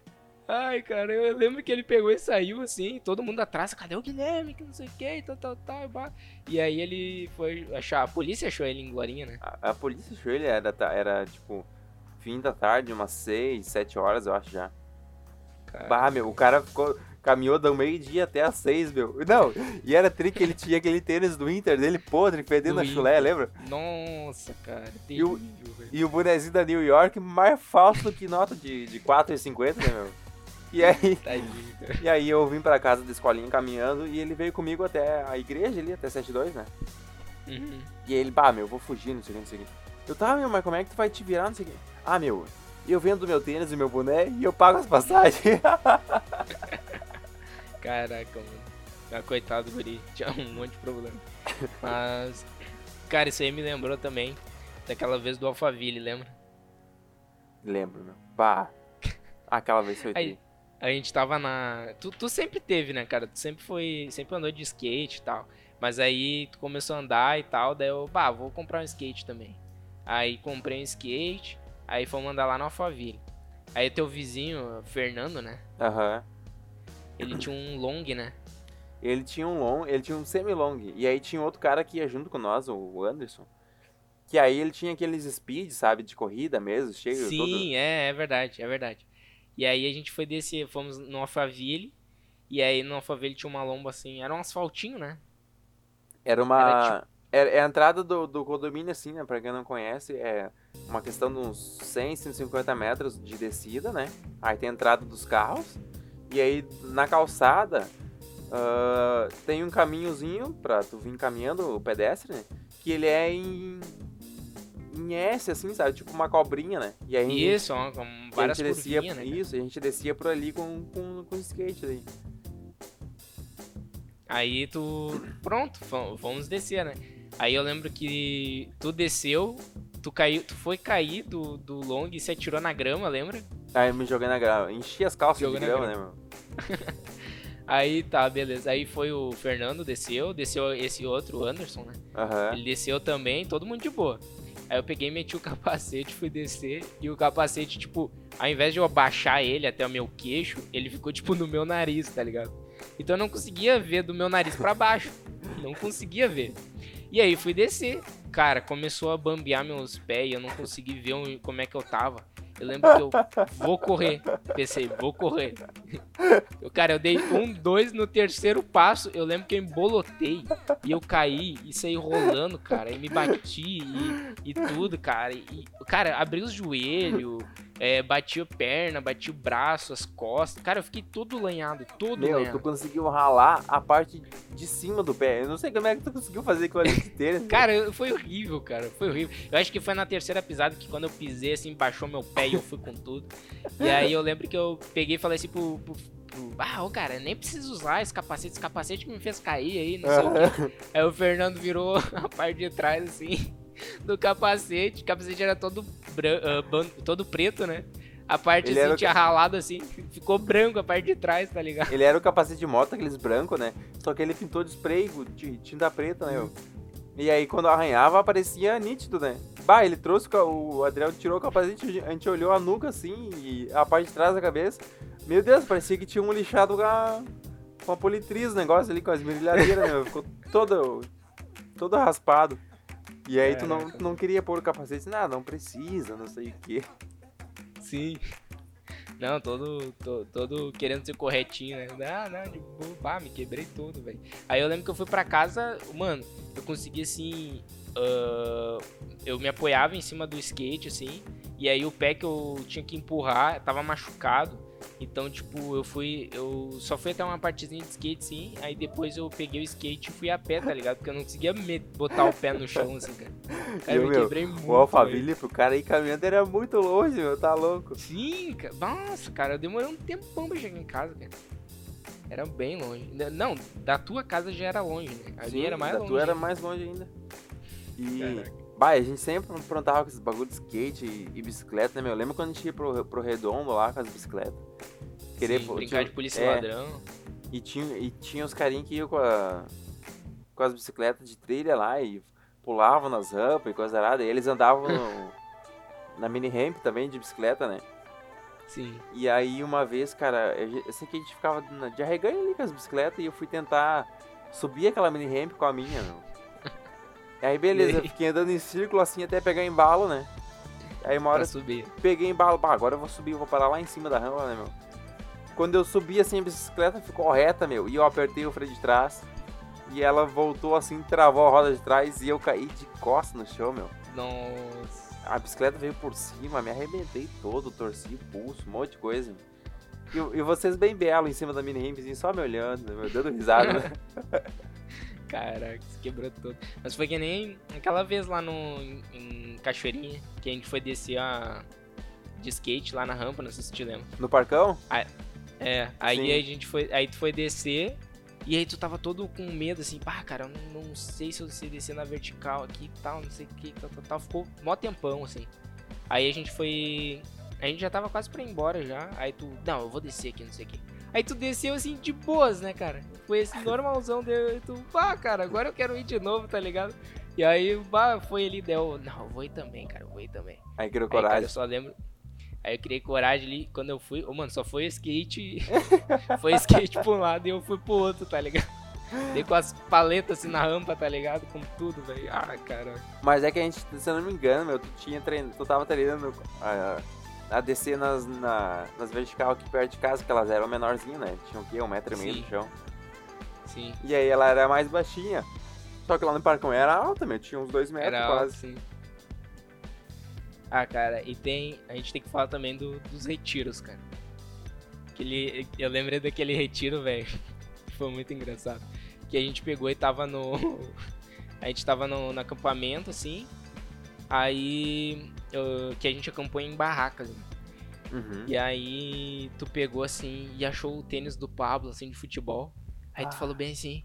Ai, cara, eu lembro que ele pegou e saiu assim, todo mundo atrás, cadê o Guilherme, que não sei o que, e tal, tal, tal, e. E aí ele foi achar, a polícia achou ele em Glorinha, né? A, a polícia achou ele, era, era tipo fim da tarde, umas 6, 7 horas, eu acho já. Cara, Bah, meu, o cara ficou, caminhou do meio-dia até às 6, meu. Não, e era tri que ele tinha aquele tênis do Inter dele podre, fedendo Do a chulé, lembra? Nossa, cara, E o- terrível, velho. E o bonezinho da New York mais falso do que nota de, de 4,50, né, meu? E aí, Tadinho, e aí eu vim pra casa da escolinha caminhando e ele veio comigo até a igreja ali, até 72, né? Uhum. E aí ele, bah, meu, eu vou fugir, não sei o que, não sei o que. Eu, tá, meu, mas como é que tu vai te virar, não sei o que. Ah, meu, eu vendo meu tênis e meu boné e eu pago as passagens. Caraca, mano. Ah, coitado do guri, tinha um monte de problema. Mas, cara, isso aí me lembrou também daquela vez do Alphaville, lembra? Lembro, meu. Bah. Aquela vez foi Aí-. A gente tava na. Tu, tu sempre teve, né, cara? Tu sempre foi. Sempre andou de skate e tal. Mas aí tu começou a andar e tal. Daí eu, bah, vou comprar um skate também. Aí comprei um skate. Aí fomos andar lá no Alphaville. Aí teu vizinho, Fernando, né? Aham. Ele tinha um long, né? Ele tinha um long, ele tinha um semi-long. E aí tinha outro cara que ia junto com nós, o Anderson. Que aí ele tinha aqueles speed, sabe, de corrida mesmo, cheio todo. Sim, é, é verdade, é verdade. E aí a gente foi descer, fomos no Alphaville. E aí no Alphaville tinha uma lomba assim, era um asfaltinho, né? Era uma. Era É, é a entrada do, do condomínio, assim, né? Pra quem não conhece, é uma questão de uns 100, 150 metros de descida, né? Aí tem a entrada dos carros. E aí na calçada ah, tem um caminhozinho pra tu vir caminhando, o pedestre, né? Que ele é em. Em S, assim, sabe? Tipo uma cobrinha, né? E aí. Isso, com a várias gente descia, curvinhas, né? isso, a gente descia por ali com, com, com skate aí. Aí tu. Pronto, vamos descer, né? Aí eu lembro que tu desceu, tu caiu, tu foi cair do, do long e se atirou na grama, lembra? Aí eu me joguei na grama, enchi as calças Jogou de grama, grama. né, meu? Aí tá, beleza. Aí foi o Fernando, desceu, desceu esse outro, o Anderson, né? Aham. Ele desceu também, todo mundo de boa. Aí eu peguei, meti o capacete, fui descer, e o capacete, tipo, ao invés de eu abaixar ele até o meu queixo, ele ficou, tipo, no meu nariz, tá ligado? Então eu não conseguia ver do meu nariz pra baixo. Não conseguia ver. E aí fui descer. Cara, começou a bambear meus pés e eu não consegui ver como é que eu tava. Eu lembro que eu vou correr. Pensei, vou correr. Eu, cara, eu dei um, dois no terceiro passo. Eu lembro que eu embolotei e eu caí e saí rolando, cara. E me bati e, e tudo, cara. E, cara, abri os joelhos, é, bati a perna, bati o braço, as costas. Cara, eu fiquei todo lanhado, todo Meu, lanhado. tu conseguiu ralar a parte de cima do pé. Eu não sei como é que tu conseguiu fazer aquilo ali tênis. Cara, foi horrível, cara. Foi horrível. Eu acho que foi na terceira pisada que quando eu pisei, assim, baixou meu pé e eu fui com tudo. E aí eu lembro que eu peguei e falei assim pro, pro ah, ô cara, nem preciso usar esse capacete, esse capacete que me fez cair aí, não sei o quê. Aí o Fernando virou a parte de trás, assim, do capacete. O capacete era todo, ah, todo preto, né? A parte Ele assim era o tinha ralado assim, ficou branco a parte de trás, tá ligado? Ele era o capacete de moto, aqueles brancos, né? Só que ele pintou de spray, de tinta preta, né? meu? E aí quando arranhava aparecia nítido, né? Bah, ele trouxe o ca- o Adriel tirou o capacete, a gente olhou a nuca assim e a parte de trás da cabeça. Meu Deus, parecia que tinha um lixado com a, com a politriz o negócio ali, com as esmerilhadeiras, meu. Ficou todo, todo raspado. E aí tu não, tu não queria pôr o capacete, não, não precisa, não sei o quê. Sim. Não, todo, to- todo querendo ser corretinho, né? Ah, não, de boa, pá, me quebrei todo, velho. Aí eu lembro que eu fui pra casa, mano, eu consegui assim. ah, eu me apoiava em cima do skate, assim, e aí o pé que eu tinha que empurrar tava machucado. Então, tipo, eu fui. Eu só fui até uma partezinha de skate, sim. Aí depois eu peguei o skate e fui a pé, tá ligado? Porque eu não conseguia me- botar o pé no chão, assim, cara. Cara, eu Eu, me meu, quebrei muito. O. Alphaville pro cara ir caminhando era muito longe, meu, tá louco. Sim, cara. Nossa, cara, eu demorei um tempão pra chegar em casa, cara. Era bem longe. Não, da tua casa já era longe, né? A minha era mais da longe. tua era mais longe ainda. E. Caraca. Bah, a gente sempre aprontava com esses bagulho de skate e, e bicicleta, né, meu? Lembra quando a gente ia pro, pro redondo lá com as bicicletas? Querer Sim, brincar tinha- de polícia é, ladrão. E tinha, e tinha os carinhos que iam com, a, com as bicicletas de trilha lá e pulavam nas rampas e coisa arada. E eles andavam no- na mini ramp também de bicicleta, né? Sim. E aí uma vez, cara, eu, eu sei que a gente ficava de arreganho ali com as bicicletas e eu fui tentar subir aquela mini ramp com a minha, meu. Aí beleza, eu fiquei andando em círculo assim até pegar embalo, né? Aí uma hora peguei embalo, bah, agora eu vou subir, vou parar lá em cima da rampa, né, meu? Quando eu subi assim, a bicicleta ficou reta, meu, e eu apertei o freio de trás. E ela voltou assim, travou a roda de trás e eu caí de costas no chão, meu. Nossa. A bicicleta veio por cima, me arrebentei todo, torci pulso, um monte de coisa. E, e vocês bem belo em cima da mini rampzinha, só me olhando, meu, dando risada. né? Caraca, se quebrou todo. Mas foi que nem aquela vez lá no, em, Cachoeirinha, que a gente foi descer a, de skate lá na rampa, não sei se te lembra. No parcão? É, aí Sim. a gente foi. Aí tu foi descer. E aí tu tava todo com medo, assim, pá, cara, eu não, não sei se eu sei descer na vertical aqui e tal, não sei o que, tal, tal, tal. Ficou mó tempão, assim. Aí a gente foi. A gente já tava quase pra ir embora já. Aí tu, não, eu vou descer aqui, não sei o que. Aí tu desceu assim de boas, né, cara? Foi esse normalzão deu. E tu, pá, cara, agora eu quero ir de novo, tá ligado? E aí, bah, foi ali, deu. Não, eu vou ir também, cara, eu vou ir também. Aí criou Aí, cara, coragem. eu só lembro. Aí eu criei coragem ali quando eu fui. Ô, mano, só foi skate. foi skate pra um lado e eu fui pro outro, tá ligado? Dei com as paletas assim na rampa, tá ligado? Com tudo, velho. Ah, cara. Mas é que a gente, se eu não me engano, meu, tu tinha treinado, tu tava treinando a, a descer nas, na, nas vertical aqui perto de casa, que elas eram menorzinhas, né? Tinham o quê? Um metro e meio no chão. Sim. E aí ela era mais baixinha. Só que lá no parcão era alta, meu, tinha uns dois metros Era quase. alto, sim. Ah, cara, e tem. A gente tem que falar também do- dos retiros, cara. Aquele, eu lembrei daquele retiro, velho. Foi muito engraçado. Que a gente pegou e tava no. A gente tava no, no acampamento, assim. Aí. eu- que a gente acampou em barracas. né? Uhum. E aí tu pegou assim e achou o tênis do Pablo, assim, de futebol. Aí tu Ah. falou bem assim.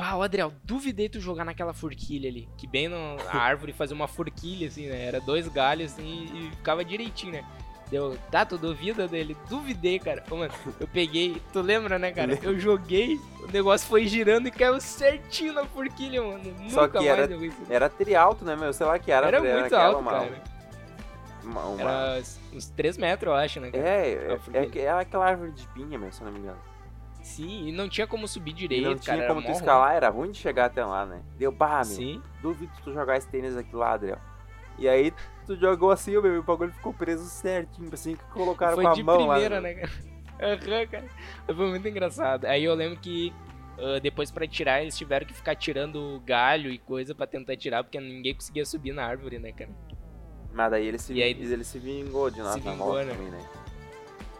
Pá, ô Adriel, duvidei tu jogar naquela forquilha ali. Que bem na árvore fazia uma forquilha, assim, né? Era dois galhos, assim, e ficava direitinho, né? Deu, tá, tu duvida dele? Duvidei, cara. Ô, mano, eu peguei, tu lembra, né, cara? Eu joguei, o negócio foi girando e caiu certinho na forquilha, mano. Só Nunca que mais era- eu vi isso. Era trialto, né, meu? Sei lá que era. Era muito aquela, alto, uma- cara. uma- uma- Era uns 3 metros, eu acho, né, cara? É, é, é, que- era aquela árvore de pinha, meu, se eu não me engano. Sim, e não tinha como subir E direito, não tinha cara. como era tu escalar, era ruim de chegar até lá, né? Deu, bah, meu, Sim. duvido tu jogar esse tênis aqui lá, Adriel. E aí tu jogou assim, meu, e o bagulho ficou preso certinho, assim, que colocaram Foi com a de mão primeira, lá. né, cara? Aham, cara. Foi muito engraçado. Aí eu lembro que ah, depois pra tirar, eles tiveram que ficar tirando galho e coisa pra tentar tirar, porque ninguém conseguia subir na árvore, né, cara? Mas daí ele se, E aí- ele se vingou de nós Se na vingou, né? também, né?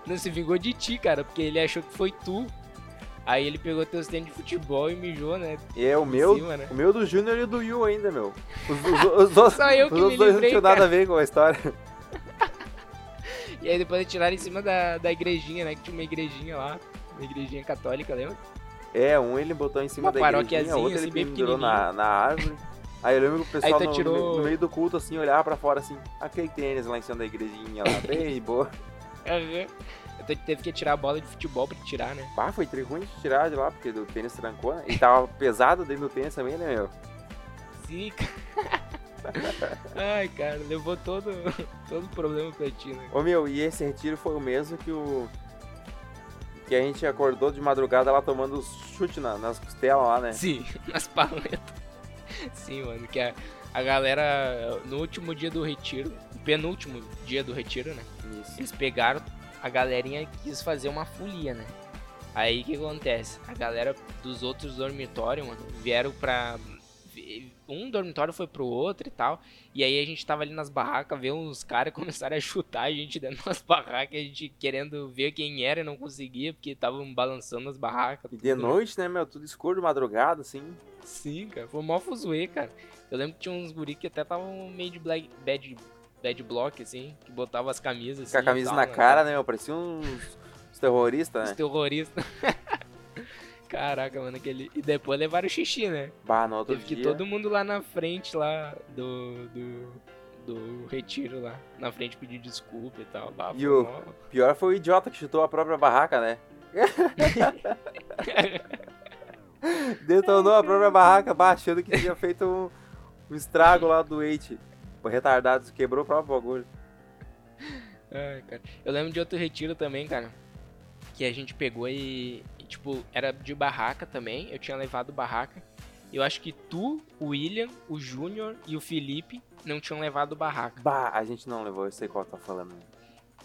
Não se vingou de ti, cara, porque ele achou que foi tu. Aí ele pegou teus tênis de futebol e mijou, né? E é o meu, cima, né? o meu do Júnior e o do Yu ainda, meu. Os, os, os, Só eu que os me dois não tinham nada a ver com a história. E aí depois eles tiraram em cima da, da igrejinha, né? Que tinha uma igrejinha lá. Uma igrejinha católica, lembra? É, um ele botou em cima Uma da igrejinha, outro assim, ele pendurou na, na árvore. Aí eu lembro que o pessoal no, tirou- meio- no meio do culto, assim, olhava pra fora, assim, aquele tênis lá em cima da igrejinha lá, bem boa. Então teve que tirar a bola de futebol pra tirar, né? Pá, foi tri ruim de tirar de lá, porque o tênis trancou, né? E tava pesado dentro do tênis também, né, meu? Sim, cara. Ai, cara, levou todo, todo o problema pra ti, né? Ô, meu, e esse retiro foi o mesmo que o... Que a gente acordou de madrugada lá tomando chute na- nas costelas lá, né? Sim, nas paletas. Sim, mano, que a, a galera, no último dia do retiro, penúltimo dia do retiro, né? Isso. Eles pegaram, a galerinha quis fazer uma folia, né? Aí o que acontece? A galera dos outros dormitórios, mano, vieram pra. Um dormitório foi pro outro e tal. E aí a gente tava ali nas barracas, vê uns caras começaram a chutar a gente dentro das barracas, a gente querendo ver quem era e não conseguia, porque estavam balançando as barracas. E de noite, né, meu? Tudo escuro de madrugada, assim. Sim, cara, foi mó fuzuê, cara. Eu lembro que tinha uns guri que até estavam meio de black, bad, bad block, assim, que botavam as camisas assim. Com a e camisa tal, na né? cara, né, meu? Parecia uns, uns terroristas, Os né? terroristas. Caraca, mano, aquele. E depois levaram o xixi, né? Bah, no outro Teve que dia... todo mundo lá na frente, lá do. do. do retiro lá. Na frente pedir desculpa e tal. Bah, E o- mó- Pior foi o idiota que chutou a própria barraca, né? Detonou a própria barraca, bah, achando que tinha feito um, um estrago lá do Eite. O retardado quebrou o próprio bagulho. Ai, cara. Eu lembro de outro retiro também, cara. Que a gente pegou e, e, tipo, era de barraca também. Eu tinha levado barraca. Eu acho que tu, o William, o Júnior e o Felipe não tinham levado barraca. Bah, a gente não levou, eu sei qual tá falando.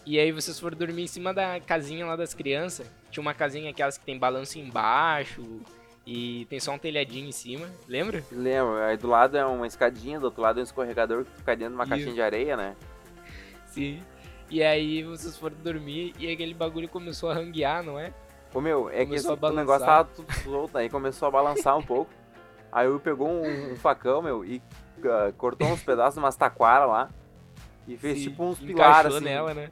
E aí vocês foram dormir em cima da casinha lá das crianças. Tinha uma casinha aquelas que tem balanço embaixo e tem só um telhadinho em cima. Lembra? Lembro, aí do lado é uma escadinha, do outro lado é um escorregador que fica dentro de uma caixinha de areia, né? Sim. E aí vocês foram dormir e aquele bagulho começou a ranguear, não é? Ô meu, é que Começou esse, a o negócio tava tudo solto, aí começou a balançar um pouco. Aí eu pegou um, um facão, meu, e ah, cortou uns pedaços de umas taquaras lá. E fez Sim, tipo uns pilares assim. nela, né?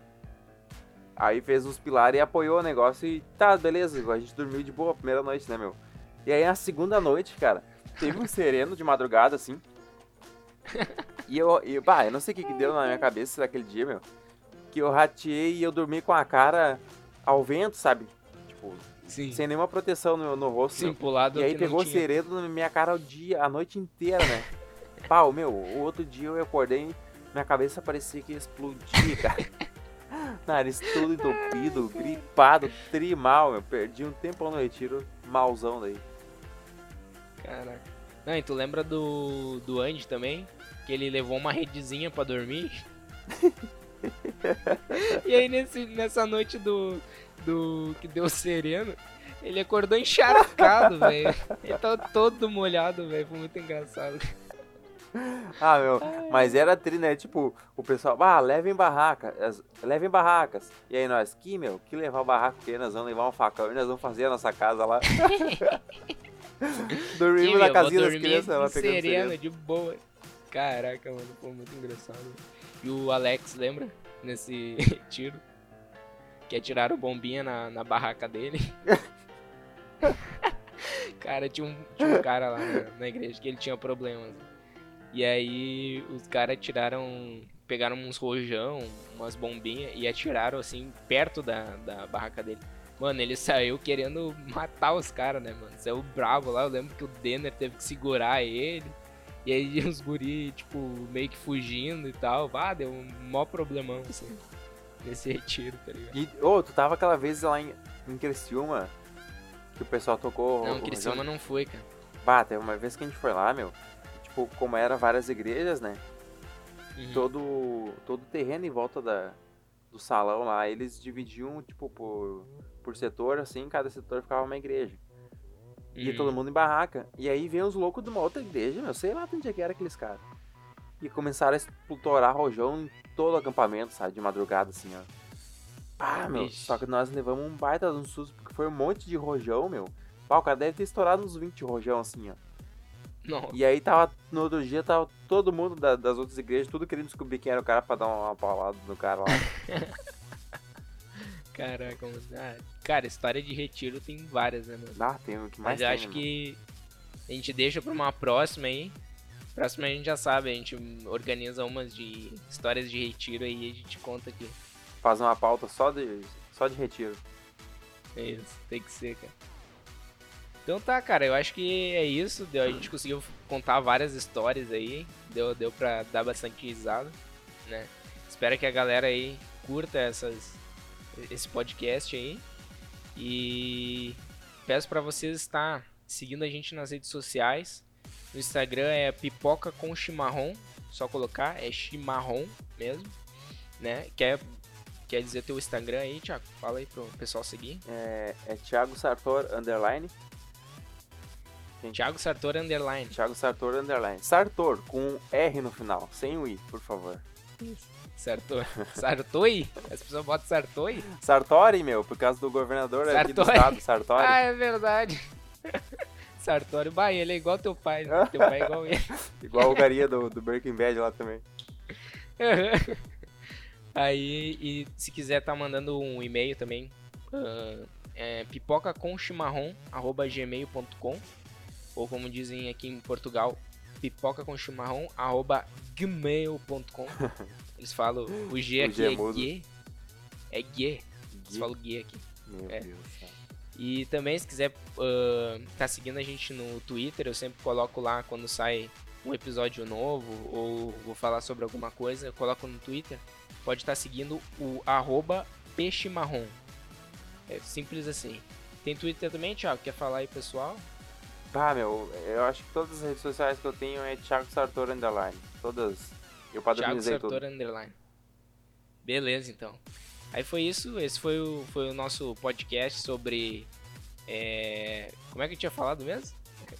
Aí fez uns pilares e apoiou o negócio e tá, beleza, a gente dormiu de boa a primeira noite, né, meu? E aí na segunda noite, cara, teve um sereno de madrugada, assim. E eu, e, bah, eu não sei o que, que deu na minha cabeça daquele dia, meu. Que eu rateei e eu dormi com a cara ao vento, sabe? Tipo, Sim. sem nenhuma proteção no, no rosto. Sim, meu. pro lado E aí pegou o sereno na minha cara o dia, a noite inteira, né? Pau, meu, o outro dia eu acordei, minha cabeça parecia que ia explodir, cara. Nariz todo entupido, gripado, trimal, meu. Perdi um tempão no retiro, malzão daí. Caraca. Não, e tu lembra do, do Andy também? Que ele levou uma redezinha pra dormir? e aí nesse, nessa noite do, do que deu sereno, ele acordou encharcado, velho. Ele tava todo molhado, velho. Foi muito engraçado. Ah, meu, mas era tri, né? Tipo, o pessoal, ah, levem barracas, levem barracas. E aí nós, que, meu, que levar barraca, porque nós vamos levar um facão e nós vamos fazer a nossa casa lá. Dormimos na casinha das crianças, ela pegando sereno, sereno. de boa. Caraca, mano, foi muito engraçado. E o Alex, lembra? Nesse tiro. que atiraram bombinha na, na barraca dele. cara, tinha um, tinha um cara lá na, na, igreja que ele tinha problemas. E aí os caras tiraram. Pegaram uns rojão, umas bombinhas e atiraram assim perto da, da barraca dele. Mano, ele saiu querendo matar os caras, né, mano? Saiu bravo lá. Eu lembro que o Denner teve que segurar ele. E aí os guri, tipo, meio que fugindo e tal. Ah, deu um maior problemão, assim, nesse retiro, tá ligado? E, ô, oh, tu tava aquela vez lá em, em Criciúma, que o pessoal tocou... Não, Criciúma não foi, cara. Bah, teve uma vez que a gente foi lá, meu, tipo, como era várias igrejas, né? Uhum. Todo, todo o terreno em volta da, do salão lá, eles dividiam, tipo, por, por setor, assim, cada setor ficava uma igreja. E uhum. todo mundo em barraca. E aí vem os loucos de uma outra igreja, meu, sei lá onde é que era aqueles caras. E começaram a explorar rojão em todo o acampamento, sabe, de madrugada, assim, ó. Ah, meu, Ixi. só que nós levamos um baita de um susto, porque foi um monte de rojão, meu. Pá, o cara deve ter estourado uns 20 rojão, assim, ó. Não. E aí tava, no outro dia, tava todo mundo da, das outras igrejas, tudo querendo descobrir quem era o cara pra dar uma paulada no cara lá. Caraca, ah, cara, história de retiro tem várias, né, mano? Ah, tem o que mais Mas eu tem, acho né, que a gente deixa pra uma próxima aí. Próxima a gente já sabe, a gente organiza umas de histórias de retiro aí e a gente conta aqui. Faz uma pauta só de, só de retiro. É isso, tem que ser, cara. Então tá, cara, eu acho que é isso. Deu, a gente conseguiu contar várias histórias aí. Deu, deu pra dar bastante risada, né? Espero que a galera aí curta essas, esse podcast aí. E peço para vocês estar seguindo a gente nas redes sociais. No Instagram é pipoca com chimarrão, só colocar, é chimarrão mesmo, né? Quer, quer dizer teu Instagram aí, Thiago? Fala aí pro pessoal seguir. É, é Thiago Sartor Underline Thiago Sartor Underline. Thiago Sartor Underline. Sartor, com um R no final, sem o I, por favor. Isso. Sartor. Sartori? As pessoas botam Sartori? Sartori, meu, por causa do governador Sartori. aqui do estado, Sartori. Ah, é verdade. Sartori, bah, ele é igual teu pai. Né? teu pai é igual ele. igual o Garia do, do Breaking Bad lá também. Aí, e se quiser tá mandando um e-mail também, uh, é pipocaconchimarrão.gmail.com ou como dizem aqui em Portugal, pipoca Eles falam, o G o aqui G é, é G. É G. Eles falam G aqui. Meu é. Deus, E também, se quiser uh, tá seguindo a gente no Twitter, eu sempre coloco lá quando sai um episódio novo ou vou falar sobre alguma coisa, eu coloco no Twitter. Pode estar tá seguindo o arroba peixe marrom. É simples assim. Tem Twitter também, Thiago? Quer falar aí, pessoal? Ah, meu, eu acho que todas as redes sociais que eu tenho é Thiago Sartor Underline. Todas. Eu padronizei Thiago Sartor Underline. Beleza, então. Aí foi isso. Esse foi o, foi o nosso podcast sobre. É... Como é que eu tinha falado mesmo?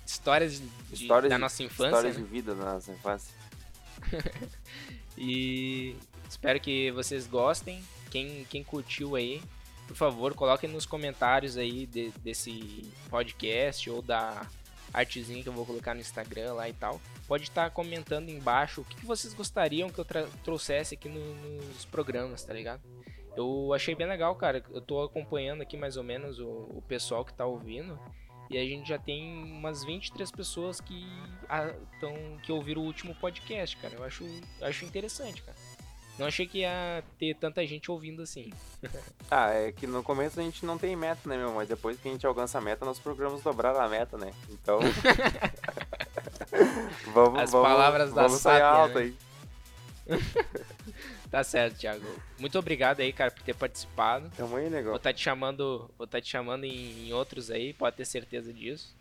Histórias, de, histórias da nossa infância. Histórias né? de vida da nossa infância. e espero que vocês gostem. Quem, quem curtiu aí, por favor, coloquem nos comentários aí de, desse podcast ou da artezinha que eu vou colocar no Instagram lá e tal. Pode estar comentando embaixo o que, que vocês gostariam que eu trouxesse aqui no, nos programas, tá ligado? Eu achei bem legal, cara. Eu tô acompanhando aqui mais ou menos o, o pessoal que tá ouvindo. E a gente já tem umas 23 pessoas que, a, tão, que ouviram o último podcast, cara. Eu acho, acho interessante, cara. Não achei que ia ter tanta gente ouvindo assim. ah, é que no começo a gente não tem meta, né, meu? Mas depois que a gente alcança a meta, nós programamos dobrar a meta, né? Então. vamos, As vamos, palavras vamos da sair sábia, alto né? aí. tá certo, Thiago. Muito obrigado aí, cara, por ter participado. Tamo aí, negócio. Vou estar tá te chamando, vou tá te chamando em, em outros aí, pode ter certeza disso.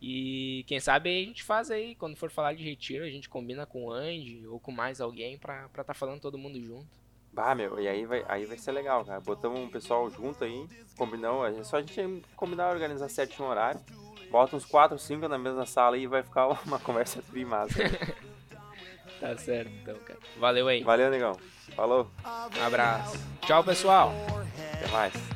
E quem sabe a gente faz aí, quando for falar de retiro, a gente combina com o Andy ou com mais alguém pra estar tá falando todo mundo junto. Bah, meu, e aí vai, aí vai ser legal, cara. Botamos um pessoal junto aí, combinamos, é só a gente combinar organizar certinho horário. Bota uns 4, 5 na mesma sala e vai ficar uma conversa trimassa. tá certo, então, cara. Valeu aí. Valeu, negão. Falou. Um abraço. Tchau, pessoal. Até mais.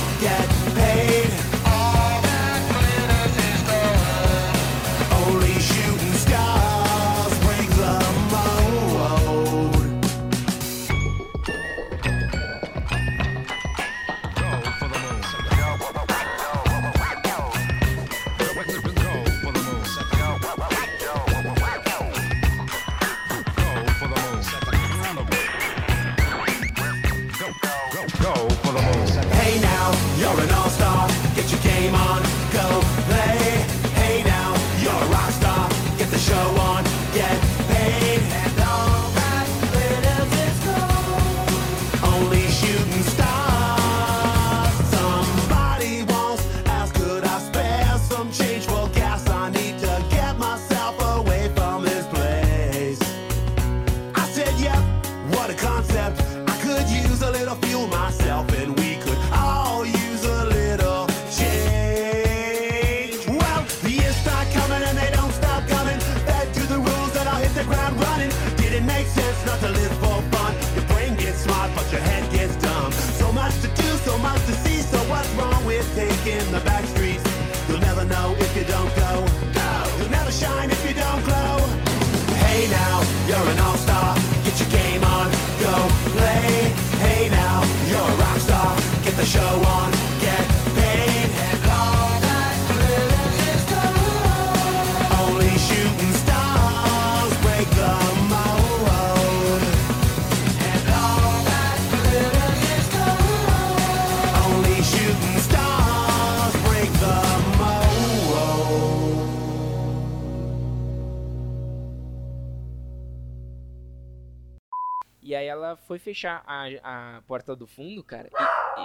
foi fechar a, a porta do fundo, cara. e-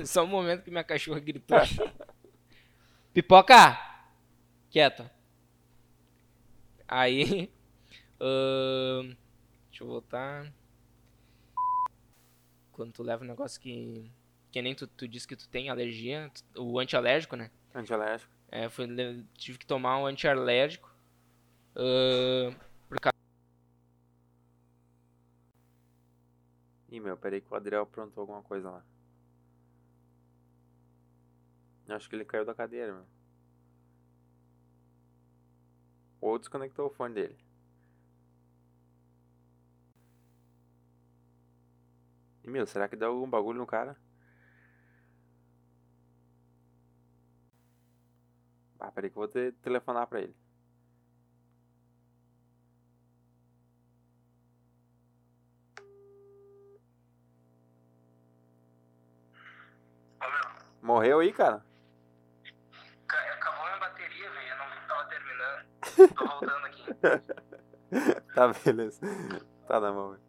e- Só um momento que minha cachorra gritou. Pipoca! Quieta. Aí. ahn, deixa eu voltar. Quando tu leva um negócio que. Que nem tu, tu disse que tu tem alergia, tu- o antialérgico, né? Antialérgico. É, le- tive que tomar um antialérgico. ahn, Ih, meu, peraí que o Adriel aprontou alguma coisa lá. Acho que ele caiu da cadeira, meu. Ou desconectou o fone dele. E, meu, será que deu algum bagulho no cara? Ah, peraí que eu vou te telefonar pra ele. Morreu aí, cara? Acabou minha bateria, velho. Eu não tava terminando. Tô voltando aqui. Tá, beleza. Tá na mão, velho.